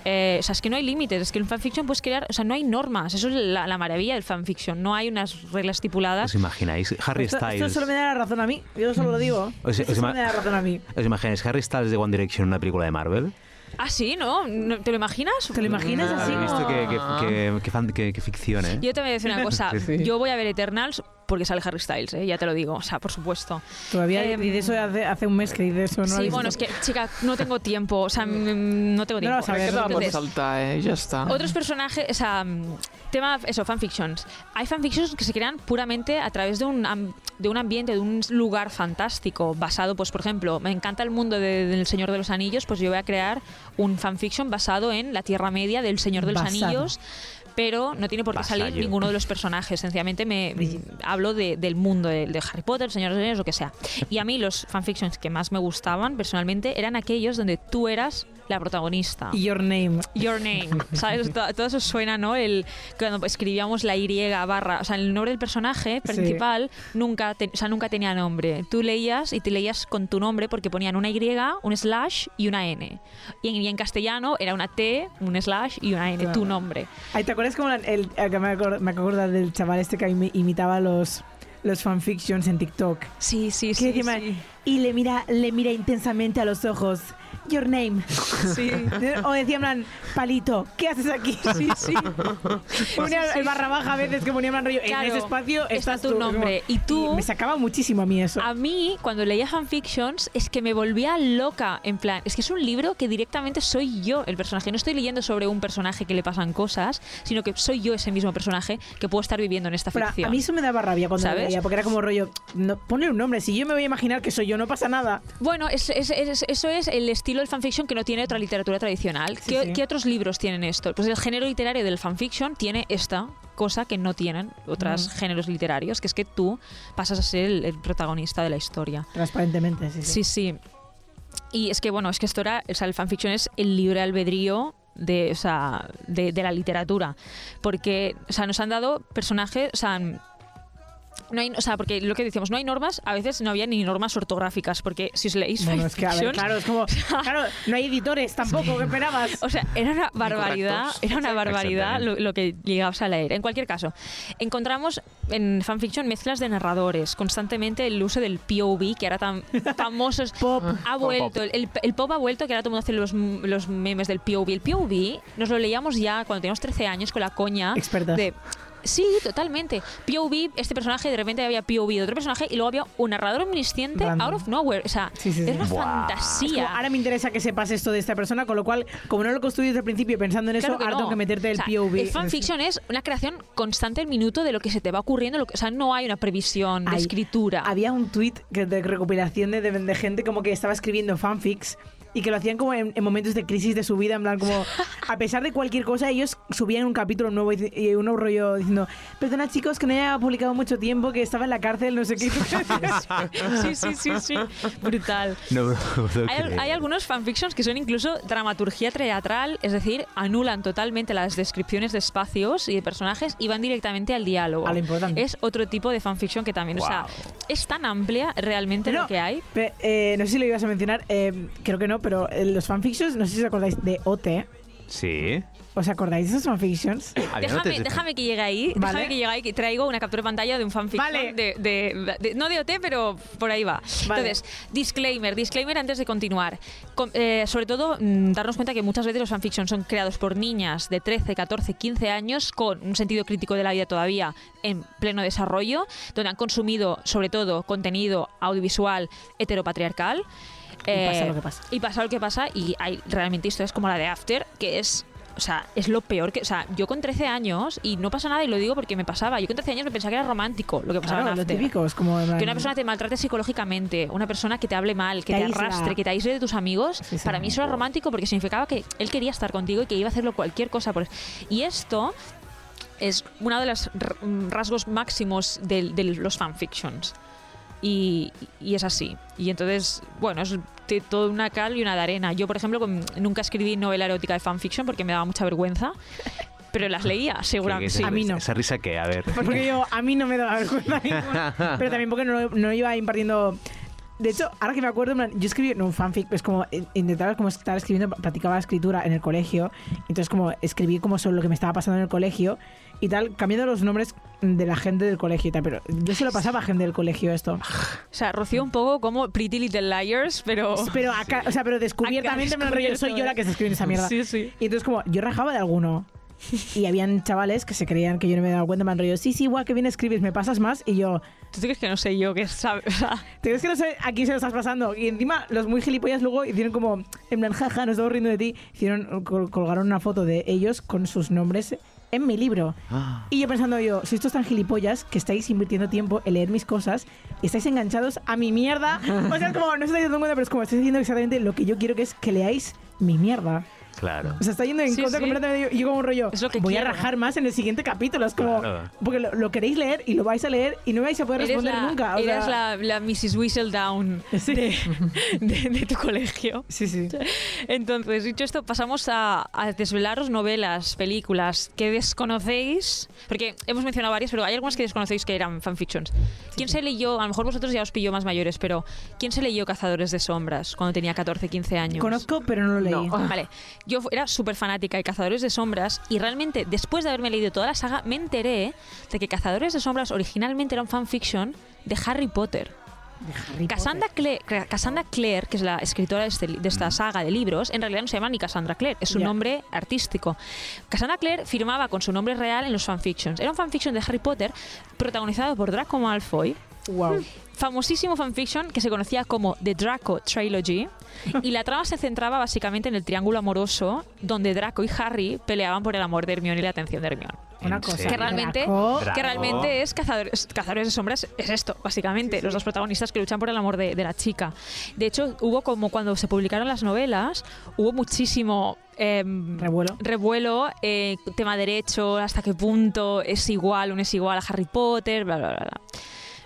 Eh, o sea, es que no hay límites, es que en fanfiction puedes crear, o sea, no hay normas, eso es la, la maravilla del fanfiction, no hay unas reglas estipuladas. ¿Os imagináis? Harry Esto, esto Styles. solo me da la razón a mí. Yo solo lo digo. O sea, Esto os solo me da la razón a mí. ¿Os imagináis Harry Styles de One Direction en una película de Marvel? Ah, sí, ¿no? ¿No- ¿Te lo imaginas? ¿Te lo imaginas No. así? ¿Habéis visto qué, qué, qué- qué fan- qué- qué ficción, eh? Yo te voy a decir una cosa, Sí, sí. yo voy a ver Eternals porque sale Harry Styles, ¿eh? ya te lo digo, o sea, por supuesto. Todavía Em, dice eso hace, hace un mes que dice eso. ¿no? sí, bueno, es que, chica, no tengo tiempo, o sea, mm, no tengo No lo tiempo. vas a ver, Entonces, saltar, eh? Ja està. Otros personajes, o sea, mm, tema, eso, fanfictions. Hay fanfictions que se crean puramente a través de un, de un ambiente, de un lugar fantástico, basado, pues, por ejemplo, me encanta el mundo de- del Señor de los Anillos, pues yo voy a crear un fanfiction basado en la Tierra Media del Señor de los Basado. Anillos. Pero no tiene por qué salir Vasallo. ninguno de los personajes. Sencillamente me hablo de- del mundo de, de Harry Potter, el Señor de los Anillos, lo que sea. Y a mí los fanfictions que más me gustaban personalmente eran aquellos donde tú eras la protagonista. Your Name. Your name, (laughs) ¿sabes? To- Todo eso suena, ¿no? El, cuando escribíamos la Y barra, o sea, el nombre del personaje Sí. principal nunca, te- o sea, nunca tenía nombre. Tú leías y te leías con tu nombre porque ponían una Y, un slash y una N. Y en, y en castellano era una T, un slash y una N, Claro. tu nombre. Ay, ¿Te acuerdas como el, el- que me acuerdo, me acuerdo del chaval este que imi- imitaba los, los fanfictions en TikTok? Sí, sí, sí. sí. Y le mira, le mira intensamente a los ojos. Your name. Sí. O decía en plan, palito, ¿qué haces aquí? Sí, sí. (laughs) Ponía el barra baja a veces que ponía en plan rollo, Claro, en ese espacio está estás tu tú. nombre. Como- Y tú- me sacaba muchísimo a mí eso. A mí, cuando leía fanfictions, es que me volvía loca. En plan, es que es un libro que directamente soy yo el personaje. No estoy leyendo sobre un personaje que le pasan cosas, sino que soy yo ese mismo personaje que puedo estar viviendo en esta Pero ficción. a mí eso me daba rabia cuando lo ¿Sabes? leía, porque era como rollo, no, ponle un nombre, si yo me voy a imaginar que soy yo, no pasa nada. Bueno, es- es- es- eso es el estilo del fanfiction que no tiene otra literatura tradicional. Sí, ¿Qué, sí. qué otros libros tienen esto? Pues el género literario del fanfiction tiene esta cosa que no tienen otros géneros literarios, que es que tú pasas a ser el, el protagonista de la historia. Transparentemente, sí, sí. Sí, sí. Y es que, bueno, es que esto era, o sea, el fanfiction es el libre albedrío de, o sea, de, de la literatura. Porque, o sea, nos han dado personajes, o sea, no hay, o sea, porque lo que decíamos, no hay normas, a veces no había ni normas ortográficas, porque si os leéis Bueno, es que, a ver, claro, es como, (laughs) claro, no hay editores tampoco, ¿qué esperabas? o sea, era una barbaridad, era una barbaridad lo, que llegabas a leer. En cualquier caso, encontramos en fanfiction mezclas de narradores, constantemente el uso del POV, que era tan (laughs) famoso. Pop. Ha vuelto, el, el pop ha vuelto, que ahora todo el mundo hace los, los memes del POV. El POV nos lo leíamos ya cuando teníamos 13 años con la coña Expertas. de... Sí, totalmente. POV, este personaje, de repente había POV de otro personaje y luego había un narrador omnisciente Random. out of nowhere. O sea, Sí, sí, sí. es una Buah. fantasía. Es como, ahora me interesa que sepas esto de esta persona, con lo cual, como no lo construí desde el principio pensando en eso, Claro ahora no. tengo que meterte el O sea, POV. El fanfiction es una creación constante al minuto de lo que se te va ocurriendo. Lo que, o sea, no hay una previsión de Hay- escritura. Había un tweet de recopilación de, de, de gente como que estaba escribiendo fanfics y que lo hacían como en, en momentos de crisis de su vida, en plan como a pesar de cualquier cosa ellos subían un capítulo nuevo y, y un rollo diciendo, perdona chicos que no haya publicado mucho tiempo, que estaba en la cárcel, no sé qué. (laughs) Sí, sí, sí, sí. Brutal. No Hay, algunos fanfictions que son incluso dramaturgia teatral, es decir, anulan totalmente las descripciones de espacios y de personajes y van directamente al diálogo. A lo importante. Es otro tipo de fanfiction que también, o sea, es tan amplia realmente lo que hay. Eh, no sé si lo ibas a mencionar, eh, creo que no, pero eh, los fanfictions, no sé si os acordáis de OT. Sí. ¿Os acordáis de esos fanfictions? Déjame, que llegue ahí, Vale. déjame que llegue ahí, que traigo una captura de pantalla de un fanfiction Vale. de, de- de- no de OT, pero por ahí va. Vale. Entonces, disclaimer, disclaimer antes de continuar. Eh, sobre todo, mm, darnos cuenta que muchas veces los fanfictions son creados por niñas de 13, 14, 15 años con un sentido crítico de la vida todavía en pleno desarrollo, donde han consumido sobre todo contenido audiovisual heteropatriarcal. Y pasa lo que pasa. Y pasa lo que pasa y hay realmente historias como la de After, que es... O sea, es lo peor que... O sea, yo con 13 años, y no pasa nada y lo digo porque me pasaba, yo con 13 años me pensaba que era romántico lo que pasaba Claro, en lo After. típico, es como... Que una persona te maltrate psicológicamente, una persona que te hable mal, que Te te, arrastre, que te aísle de tus amigos, Sí, sí. para mí eso era romántico porque significaba que él quería estar contigo y que iba a hacerlo cualquier cosa por Y esto es uno de los mm, rasgos máximos de, de los fanfictions. Y, y es así. Y entonces, bueno, es de toda una cal y una de arena. Yo, por ejemplo, con- nunca escribí novela erótica de fanfiction porque me daba mucha vergüenza, (laughs) pero las leía, ¿Qué- seguramente. Sí. A mí no. ¿Esa risa qué? A ver. Porque (laughs) yo, a mí no me daba vergüenza (laughs) ninguna. Pero también porque no, no iba impartiendo... De hecho, ahora que me acuerdo, yo escribí no, un fanfic, es como eh, intentaba como estar escribiendo, practicaba la escritura en el colegio, entonces como escribí como sobre lo que me estaba pasando en el colegio y tal, cambiando los nombres de la gente del colegio y tal, pero yo se lo pasaba a gente del colegio esto. O sea, Rocío un poco como Pretty Little Liars, pero... Pero acá, o sea, pero descubiertamente me rollo, soy yo la que está escribiendo esa mierda. Sí, sí. Y entonces como yo rajaba de alguno. Y habían chavales que se creían que yo no me daba cuenta, me han rollo, sí, sí, igual que bien escribes, me pasas más. Y yo, ¿Tú crees que no sé yo que sabe? O sea, ¿te crees que no sé a quién se lo estás pasando? Y encima los muy gilipollas luego hicieron como, en plan, jaja, nos estamos riendo de ti. Hicieron, col- colgaron una foto de ellos con sus nombres en mi libro. Ah. Y yo pensando yo, si estos tan gilipollas que estáis invirtiendo tiempo en leer mis cosas estáis enganchados a mi mierda. O sea, es como, no estáis dando cuenta, pero es como, estáis diciendo exactamente lo que yo quiero que es que leáis mi mierda. Claro. O sea, está yendo en Sí, contra sí. completamente. Y yo como un rollo, Es lo que voy quiero. a rajar más en el siguiente capítulo. Es como, Claro. porque lo, lo queréis leer y lo vais a leer y no vais a poder eres responder la, nunca. O eres sea, la, la Mrs. Whistledown Sí. de, de- de tu colegio. Sí, sí. Entonces, dicho esto, pasamos a, a desvelaros novelas, películas que desconocéis. Porque hemos mencionado varias, pero hay algunas que desconocéis que eran fanfictions. ¿Quién se leyó? A lo mejor vosotros ya os pilló más mayores, pero ¿quién se leyó Cazadores de Sombras cuando tenía 14, 15 años? Conozco, pero no lo leí. Vale, yo fu- era súper fanática de Cazadores de Sombras y realmente después de haberme leído toda la saga me enteré de que Cazadores de Sombras originalmente era un fanfiction de Harry Potter. Cassandra Potter. Clare, Cassandra Clare, que es la escritora de, este de esta saga de libros, en realidad no se llama ni Cassandra Clare, es su Ya. nombre artístico. Cassandra Clare firmaba con su nombre real en los fanfictions. Era un fanfiction de Harry Potter protagonizado por Draco Malfoy, Wow. famosísimo fanfiction que se conocía como The Draco Trilogy y la trama se centraba básicamente en el triángulo amoroso donde Draco y Harry peleaban por el amor de Hermione y la atención de Hermione. Una ¿En cosa. Que realmente, Draco. Que realmente es cazadores, cazadores de sombras, es esto, básicamente. Los dos protagonistas que luchan por el amor de, de la chica. De hecho, hubo como cuando se publicaron las novelas, hubo muchísimo em, Revuelo. revuelo, eh, tema derecho, hasta qué punto es igual, uno es igual a Harry Potter, bla, bla, bla. bla.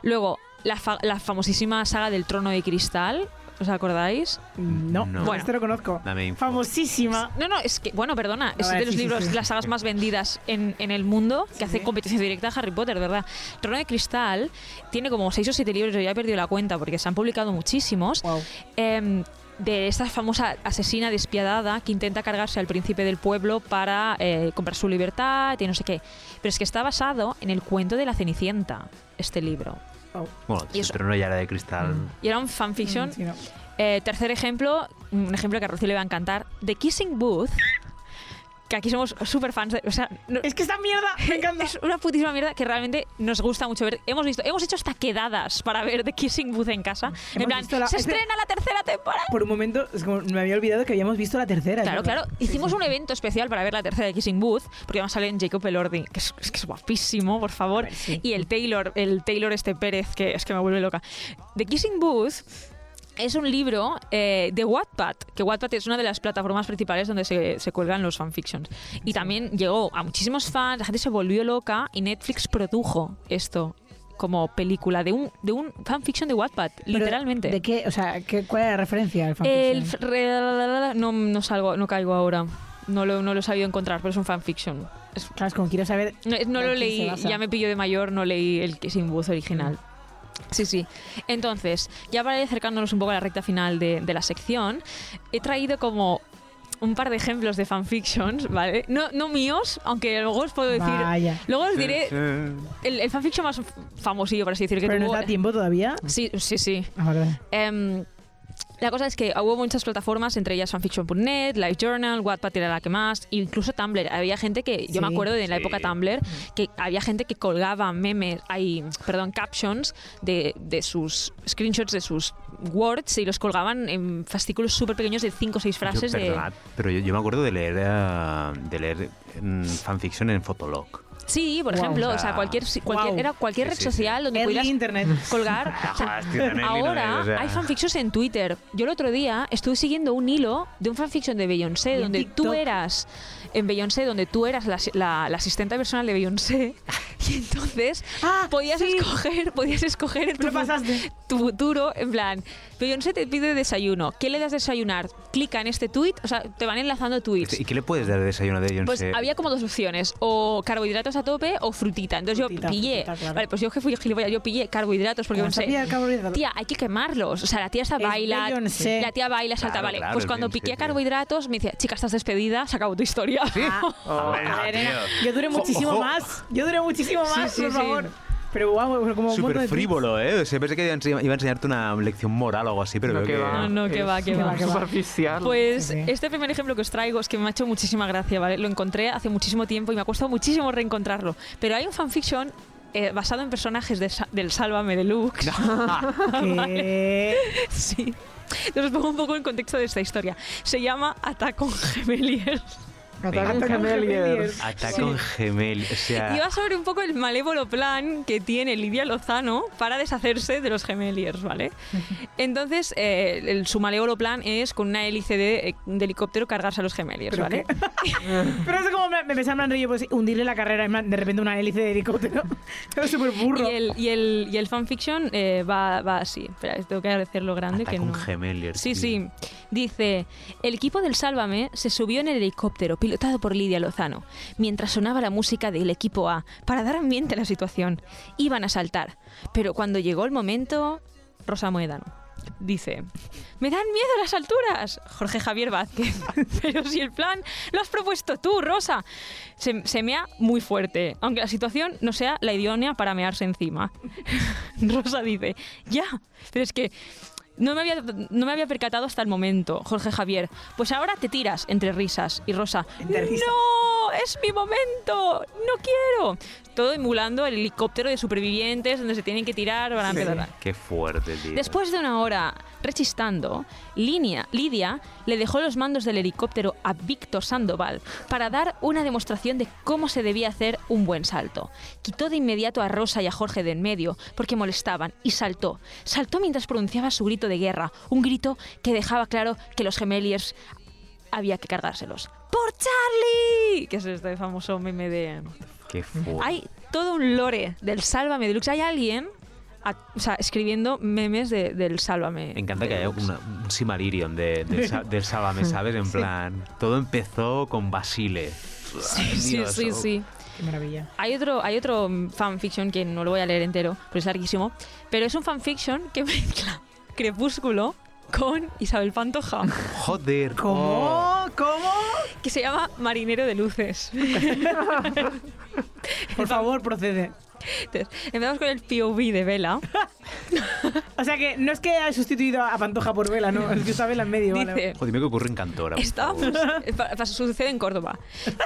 Luego, la, fa- la famosísima saga del trono de cristal, ¿os acordáis? No, No. Bueno. este lo conozco. Dame info. Famosísima. No, no, es que, bueno, perdona, es ver, de los sí, sí, libros, sí. las sagas más vendidas en, en el mundo, que hace competencia directa a Harry Potter, ¿verdad? Trono de Cristal tiene como seis o siete libros, yo ya he perdido la cuenta porque se han publicado muchísimos, Wow. em, de esta famosa asesina despiadada que intenta cargarse al príncipe del pueblo para eh, comprar su libertad y no sé qué. Pero es que está basado en el cuento de la Cenicienta, este libro. wow. Bueno, Y pero no ya era de cristal. Y era un fanfiction Mm, sí, no. eh, tercer ejemplo, un ejemplo que a Rocío le va a encantar, The Kissing Booth, que aquí somos súper fans de... O sea, no- Es que esta mierda me (laughs) encanta. es una putísima mierda que realmente nos gusta mucho ver. Hemos visto, hemos hecho hasta quedadas para ver The Kissing Booth en casa. En plan, la- se este- estrena la tercera temporada. Por un momento, es como me había olvidado que habíamos visto la tercera. Claro, claro. Hicimos un evento especial para ver la tercera de Kissing Booth, porque además sale en Jacob Elordi, que es, es que es guapísimo, por favor. Sí. Y el Taylor, el Taylor este Pérez, que es que me vuelve loca. The Kissing Booth es un libro eh, de Wattpad, que Wattpad es una de las plataformas principales donde se, se cuelgan los fanfictions. Y también llegó a muchísimos fans, la gente se volvió loca y Netflix produjo esto como película de un, de un fanfiction de Wattpad, literalmente. ¿De qué? O sea, ¿qué, ¿cuál era la referencia al fanfiction? El no, no salgo, no caigo ahora. No lo, no lo he sabido encontrar, pero es un fanfiction. Es- Claro, es como quiero saber. no, no ¿En lo leí, ya me pillo de mayor, no leí el Kissing Booth original. Sí, sí. Entonces, ya para ir acercándonos un poco a la recta final de, de la sección, he traído como un par de ejemplos de fanfictions, ¿vale? No, no míos, aunque luego os puedo decir... Vaya. Luego os diré el, el fanfiction más famosillo, por así decir, que Pero tuvo... da tiempo todavía. Sí, sí, sí. Ah, vale. Em, la cosa es que hubo muchas plataformas, entre ellas fanfiction.net, LiveJournal, Wattpad era la que más, incluso Tumblr. Había gente que, yo me acuerdo de en la Sí. época Tumblr, que había gente que colgaba memes, hay, perdón, captions de, de sus screenshots de sus words y los colgaban en fascículos súper pequeños de 5 o 6 frases yo, de... pero yo, yo me acuerdo de leer, eh, de leer mm, fanfiction en Fotolog. Sí, por Guau. ejemplo, O o sea, cualquier, cualquier, guau. era cualquier Sí, red sí, sí. social donde Early pudieras internet. colgar. (laughs) o sea, Ahora internet, o sea. hay fanfictions en Twitter. Yo el otro día estuve siguiendo un hilo de un fanfiction de Beyoncé donde tú TikTok. eras en Beyoncé donde tú eras la, la- la asistente personal de Beyoncé (laughs) y entonces Ah, podías sí. escoger podías escoger en tu, tu futuro en plan Beyoncé te pide desayuno ¿qué le das de desayunar? clica en este tweet o sea te van enlazando tweets ¿Y qué le puedes dar de desayuno de pues Beyoncé? había como dos opciones, o carbohidratos a tope o frutita. Entonces Frutita, yo pillé, frutita, claro. vale, pues yo que fui gilipollas, yo pillé carbohidratos porque ¿Cómo pensé, tía, hay que quemarlos. O sea, la tía está Es baila, Beyoncé. la tía baila, salta, Claro, vale. claro, pues es cuando piqué carbohidratos me decía, chica, estás despedida, se acabó tu historia. Ah, Hombre, a ver, tío. era- yo duré muchísimo ojo. más. Yo duré muchísimo más, sí, por sí. favor. Pero guau, pero como un Súper de frívolo, ¿eh? O sea, pensé que iba a enseñar- iba a enseñarte una lección moral o algo así, pero no, veo que que... va. No, no, que va, que va. que va. Superficial. Pues Sí, este primer ejemplo que os traigo es que me ha hecho muchísima gracia, ¿vale? Lo encontré hace muchísimo tiempo y me ha costado muchísimo reencontrarlo. Pero hay un fanfiction eh, basado en personajes de del Sálvame Deluxe. (laughs) (laughs) que... Sí. Entonces os pongo un poco en contexto de esta historia. Se llama Attack on Gemeliers. Atacan Atacan Gemeliers. Gemeliers. Ataque con gemel. O sea, Y va sobre un poco el malévolo plan que tiene Lidia Lozano para deshacerse de los Gemeliers, ¿vale? (laughs) Entonces, eh, el, su malévolo plan es con una hélice de, eh, de helicóptero cargarse a los Gemeliers, ¿Pero ¿vale? (laughs) Pero es como me, me pensaba en rollo, pues hundirle la carrera, en plan, de repente una hélice de helicóptero. Pero súper burro. Y el, y el, y el fanfiction eh, va, va así. Espera, tengo que hacerlo grande. ataque que con no. gemeliers. Sí, tío. sí. Dice, el equipo del Sálvame se subió en el helicóptero pilotado por Lidia Lozano, mientras sonaba la música del equipo A para dar ambiente a la situación. Iban a saltar, pero cuando llegó el momento, Rosa Muédano. dice, me dan miedo las alturas. Jorge Javier Vázquez, (laughs) pero si el plan lo has propuesto tú, Rosa. Se, se mea muy fuerte, aunque la situación no sea la idónea para mearse encima. (laughs) Rosa dice, ya, pero es que no me, había, no me había percatado hasta el momento, Jorge Javier. Pues ahora te tiras entre risas. Y Rosa, Entre risas. ¡No! ¡Es mi momento! ¡No quiero! Todo emulando el helicóptero de supervivientes donde se tienen que tirar para empezar. Qué fuerte, tío. Después de una hora rechistando, Linia- Lidia le dejó los mandos del helicóptero a Víctor Sandoval para dar una demostración de cómo se debía hacer un buen salto. Quitó de inmediato a Rosa y a Jorge de en medio porque molestaban y saltó. Saltó mientras pronunciaba su grito de guerra, un grito que dejaba claro que los gemeliers había que cargárselos. ¡Por Charlie! Que es este famoso meme de... Qué fuerte. Hay todo un lore del Sálvame Deluxe. Hay alguien a- o sea, escribiendo memes de- del Sálvame. Me encanta que haya una- un Simarillion de, del Sálvame, ¿sabes? En plan, todo empezó con Basile. Sí, sí, Dios, sí, oh. sí. Qué maravilla. Hay otro, hay otro fanfiction que no lo voy a leer entero, pero es larguísimo. Pero es un fanfiction que (laughs) mezcla Crepúsculo con Isabel Pantoja, Joder. oh. ¿Cómo? ¿Cómo? Que se llama Marinero de Luces. (laughs) Por favor, procede. Entonces, empezamos con el POV de Vela. (laughs) O sea que no es que haya sustituido a Pantoja por Vela, no, es que está Vela en medio. vale. Dice, Joder, dime que ocurre en Cantora. Estábamos. eh, sucede en Córdoba. (laughs)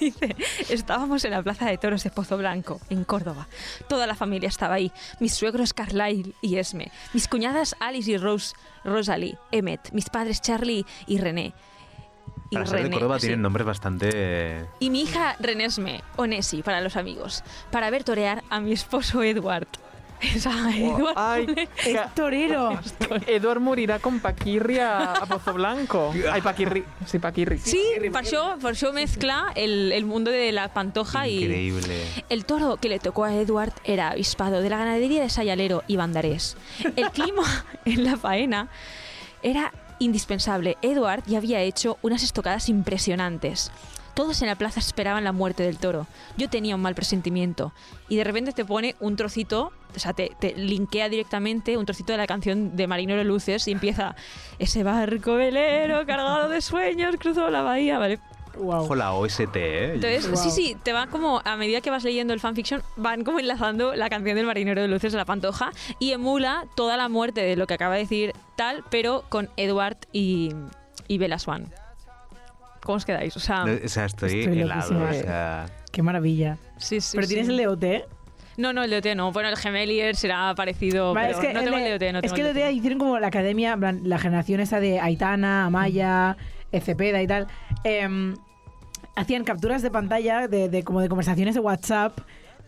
Dice, estábamos en la plaza de toros de Pozo Blanco, en Córdoba. Toda la familia estaba ahí. Mis suegros Carlyle y Esme. Mis cuñadas Alice y Rose, Rosalie, Emmet. Mis padres Charlie y René. Y Para ser de René, Córdoba sí. tienen nombres bastante... Y mi hija Renesme, o Nessie para los amigos, para ver torear a mi esposo Edward. (laughs) Esa, Edward. Ay, (laughs) Es torero. Edward morirà com Paquirri a, a Pozo Blanco. (laughs) Ai, Paquirri. Sí, Paquirri. Sí, por eso, por eso mezcla el, el mundo de la pantoja y, Increíble. El toro que le tocó a Edward era avispado de la ganadería de Sayalero y Bandarés. El clima en la faena era indispensable. Edward ya había hecho unas estocadas impresionantes. Todos en la plaza esperaban la muerte del toro. Yo tenía un mal presentimiento. Y de repente te pone un trocito, o sea, te, linkea directamente un trocito de la canción de Marinero Luces y empieza ese barco velero cargado de sueños cruzó la bahía, ¿vale? Wow. Ojo la OST, ¿eh? Entonces, Wow. sí, sí, te va como, a medida que vas leyendo el fanfiction, van como enlazando la canción del marinero de luces de la pantoja y emula toda la muerte de lo que acaba de decir tal, pero con Edward y, y Bella Swan. ¿Cómo os quedáis? O sea, No, O sea, estoy, Estoy helado. O sea, Qué maravilla. sí, sí. Pero sí. tienes el de OT. No, no, el de OT no. Bueno, el Gemelier será parecido, Vale, pero es que no el tengo de- el de OT. No es tengo que el el de OT hicieron como la academia, la generación esa de Aitana, Amaya, Cepeda y tal. em, hacían capturas de pantalla de, de como de conversaciones de WhatsApp,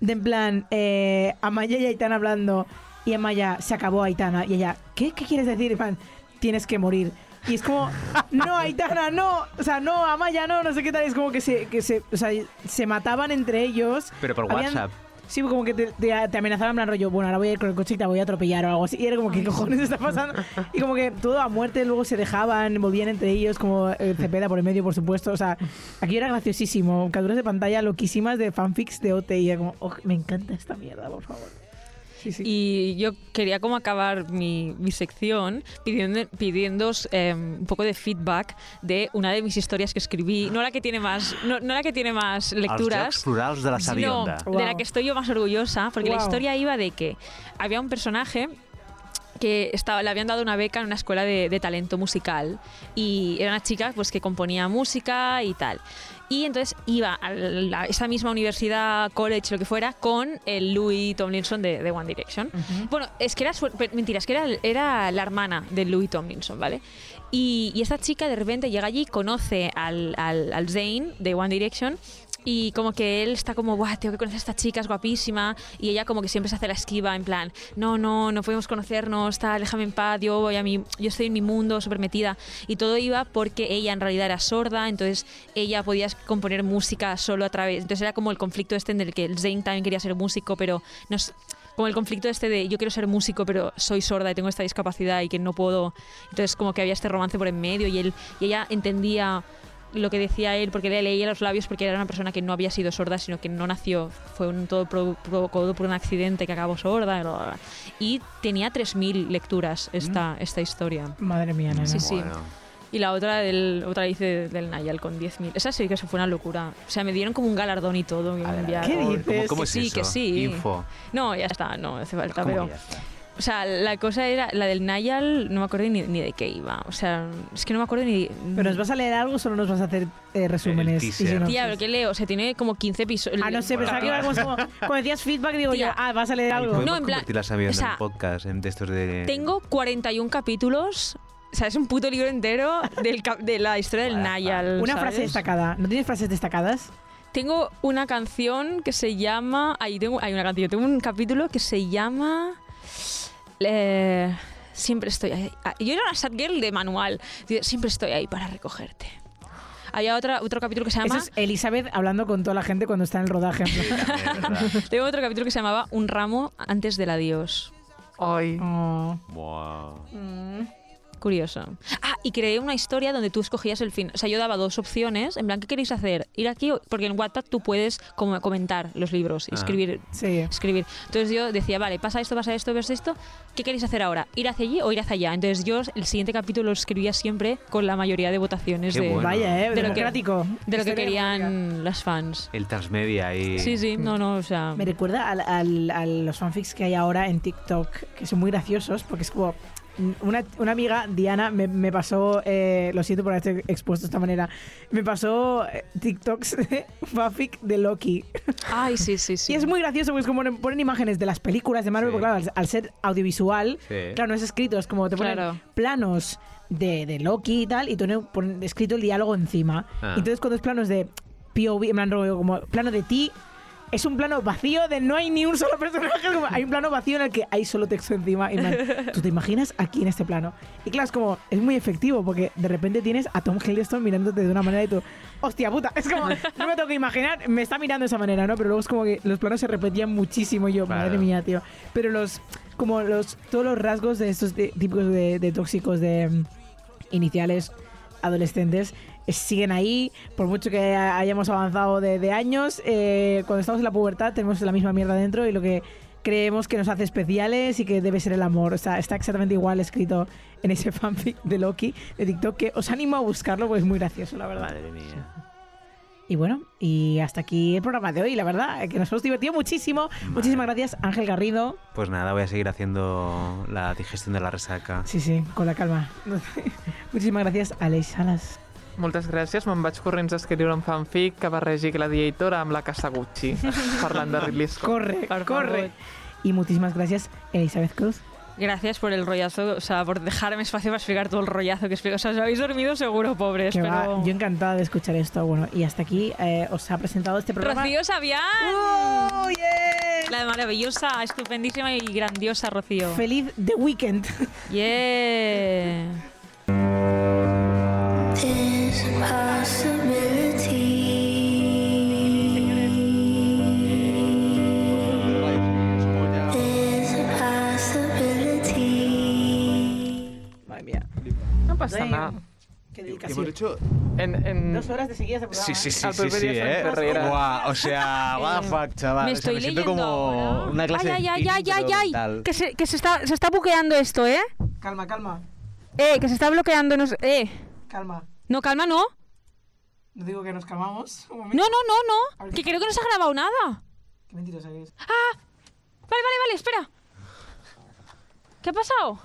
de en plan, eh, Amaya y Aitana hablando, y Amaya se acabó Aitana, y ella, ¿qué? ¿Qué quieres decir? En plan, tienes que morir. Y es como, (laughs) no, Aitana, no, o sea, no, Amaya, no, no sé qué tal. Es como que se, que se, o sea, se mataban entre ellos. pero por Habían- WhatsApp. Sí, como que te, te, te amenazaban en rollo, bueno, ahora voy a ir con el coche y te voy a atropellar o algo así. Y era como, ¿qué cojones está pasando? Y como que todo a muerte, luego se dejaban, volvían entre ellos, como eh, Cepeda por el medio, por supuesto. O sea, aquí era graciosísimo. Capturas de pantalla loquísimas de fanfics de OT. Y era como, "Oh, me encanta esta mierda, por favor. Sí, sí. Y yo quería como acabar mi, mi sección pidiendo, pidiéndoos eh, un poco de feedback de una de mis historias que escribí, no la que tiene más, no, no la que tiene más lecturas, florals de la no, Sabionda. de la que estoy yo más orgullosa, porque la historia iba de que había un personaje que estaba, le habían dado una beca en una escuela de, de talento musical y era una chica pues que componía música y tal. Y entonces iba a la- esa misma universidad, college, lo que fuera, con el Louis Tomlinson de, de One Direction. Bueno, es que era, su- mentira, es que era, era la hermana de Louis Tomlinson, ¿vale? Y, y esta chica de repente llega allí, conoce al, al, al Zayn de One Direction y como que él está como, guau, tengo que conocer a esta chica, es guapísima. Y ella como que siempre se hace la esquiva, en plan, no, no, no podemos conocernos, tal, déjame en paz, yo voy a mi, yo estoy en mi mundo, súper metida. Y todo iba porque ella en realidad era sorda, entonces ella podía componer música solo a través. Entonces era como el conflicto este en el que Zayn también quería ser músico, pero no como el conflicto este de yo quiero ser músico pero soy sorda y tengo esta discapacidad y que no puedo entonces como que había este romance por en medio y él y ella entendía lo que decía él, porque le leía los labios, porque era una persona que no había sido sorda, sino que no nació, fue un todo pro- provocado por un accidente que acabó sorda. bla, bla, bla. Y tenía 3.000 lecturas esta, esta historia. Madre mía, nena. Sí, sí. Bueno. Y la otra del otra dice del Nayal con 10.000. Esa sí que se fue una locura. O sea, me dieron como un galardón y todo. que me. ¿Qué ¿Cómo- dices? ¿Cómo, Que es sí, eso? que sí. Info. No, ya está, no hace falta, ¿Cómo pero... O sea, la cosa era, la del Nayal, no me acuerdo ni, ni de qué iba. O sea, es que no me acuerdo ni... ¿Pero nos vas a leer algo o solo nos vas a hacer eh, resúmenes? El y teaser. sinopsis? Tía, pero ¿qué leo? O sea, tiene como 15 episodios. Ah, no sé, Bueno, pensaba que iba tía. como, como, como decías feedback, digo Tía. yo, ah, vas a leer algo. ¿Podemos No, en plan- o sea, en podcast, en textos de... Tengo 41 capítulos. O sea, es un puto libro entero del cap- de la historia del Nayal. Una ¿sabes? frase destacada. ¿No tienes frases destacadas? Tengo una canción que se llama. Ahí tengo, hay una canción. Tengo un capítulo que se llama. Eh, siempre estoy ahí. Ah, Yo era una sad girl de manual. Siempre estoy ahí para recogerte. Había otra, otro capítulo que se Eso llama. es Elizabeth hablando con toda la gente cuando está en el rodaje. (laughs) Tengo otro capítulo que se llamaba Un ramo antes del adiós. Ay, Oh. Buah. Curioso. Ah, y creé una historia donde tú escogías el fin. O sea, yo daba dos opciones. En plan, ¿qué queréis hacer? Ir aquí, porque en Wattpad tú puedes como comentar los libros, Ah. escribir Sí. escribir. Entonces yo decía, vale, pasa esto, pasa esto, pasa esto, ¿qué queréis hacer ahora? ¿Ir hacia allí o ir hacia allá? Entonces yo el siguiente capítulo lo escribía siempre con la mayoría de votaciones Qué de, bueno. Vaya, eh, De lo que- democrático. de lo que querían las fans. El transmedia ahí. Sí, sí, no, no, o sea... Me recuerda al- al- a los fanfics que hay ahora en TikTok, que son muy graciosos, porque es como... Una, una amiga, Diana, me, me pasó, eh, lo siento por haberte expuesto de esta manera, me pasó eh, TikToks (laughs) de fanfic de Loki. Ay, sí, (laughs) sí, sí. Y es muy gracioso, porque es como ponen, ponen imágenes de las películas de Marvel, Sí. porque claro, al, al ser audiovisual, Sí. claro, no es escrito, es como te ponen Claro. planos de, de Loki y tal, y tú ponen escrito el diálogo encima. Ah. Y entonces cuando es planos de POV, en plan, como plano de ti, es un plano vacío de no hay ni un solo personaje, como (laughs) hay un plano vacío en el que hay solo texto encima. Y tú te imaginas aquí en este plano. Y claro, es como, es muy efectivo, porque de repente tienes a Tom Hiddleston mirándote de una manera y tú, hostia puta, es como, no me tengo que imaginar, me está mirando de esa manera, ¿no? Pero luego es como que los planos se repetían muchísimo y yo, Claro. madre mía, tío. Pero los, como los, todos los rasgos de estos típicos de, de tóxicos de mm, iniciales, adolescentes, siguen ahí, por mucho que ha- hayamos avanzado de, de años, eh, cuando estamos en la pubertad tenemos la misma mierda dentro y lo que creemos que nos hace especiales y que debe ser el amor. O sea, está exactamente igual escrito en ese (laughs) fanfic de Loki de TikTok que os animo a buscarlo porque es muy gracioso, la verdad. Madre mía. Y bueno, y hasta aquí el programa de hoy, la verdad, que nos hemos divertido muchísimo. Muchísimas gracias, Ángel Garrido. Pues nada, voy a seguir haciendo la digestión de la resaca. Sí, sí, con la calma. (laughs) Muchísimas gracias, Aleix Salas. Moltes gràcies. Me'n vaig corrents a escriure un fanfic que barregi Gladiator amb la Casa Gucci, (laughs) parlant de Ridley Scott. Corre, Por corre. favor. Y muchísimas gracias, Elizabeth Cruz. Gracias por el rollazo, o sea, por dejarme espacio para explicar todo el rollazo que explico. O sea, os habéis dormido seguro, pobres, Que va, pero... yo encantada de escuchar esto. Bueno, y hasta aquí eh, os ha presentado este programa. Rocío Sabián. ¡Oh, yeah! La maravillosa, estupendísima y grandiosa Rocío. Feliz The Weekend. Yeah. (laughs) Damn. nada. Qué Hemos dedicación. hecho... En, en... Dos horas de seguida de programa. Sí, sí, sí, Al sí, sí, ¿eh? Guau, o sea, (laughs) what the fuck, chaval. Me O sea, estoy siento leyendo como ahora. una clase ay, de ay, ay, ay, ay, ay. Que, se, que se, está, se está buqueando esto, ¿eh? Calma, calma, Eh, que se está bloqueando. No, sé- eh. calma. No calma, no. No digo que nos calmamos. (laughs) Un momento. No, no, no, no. Que creo que no se ha grabado nada. Qué mentirosa que es. Vale, vale, vale, espera. ¿Qué ha pasado?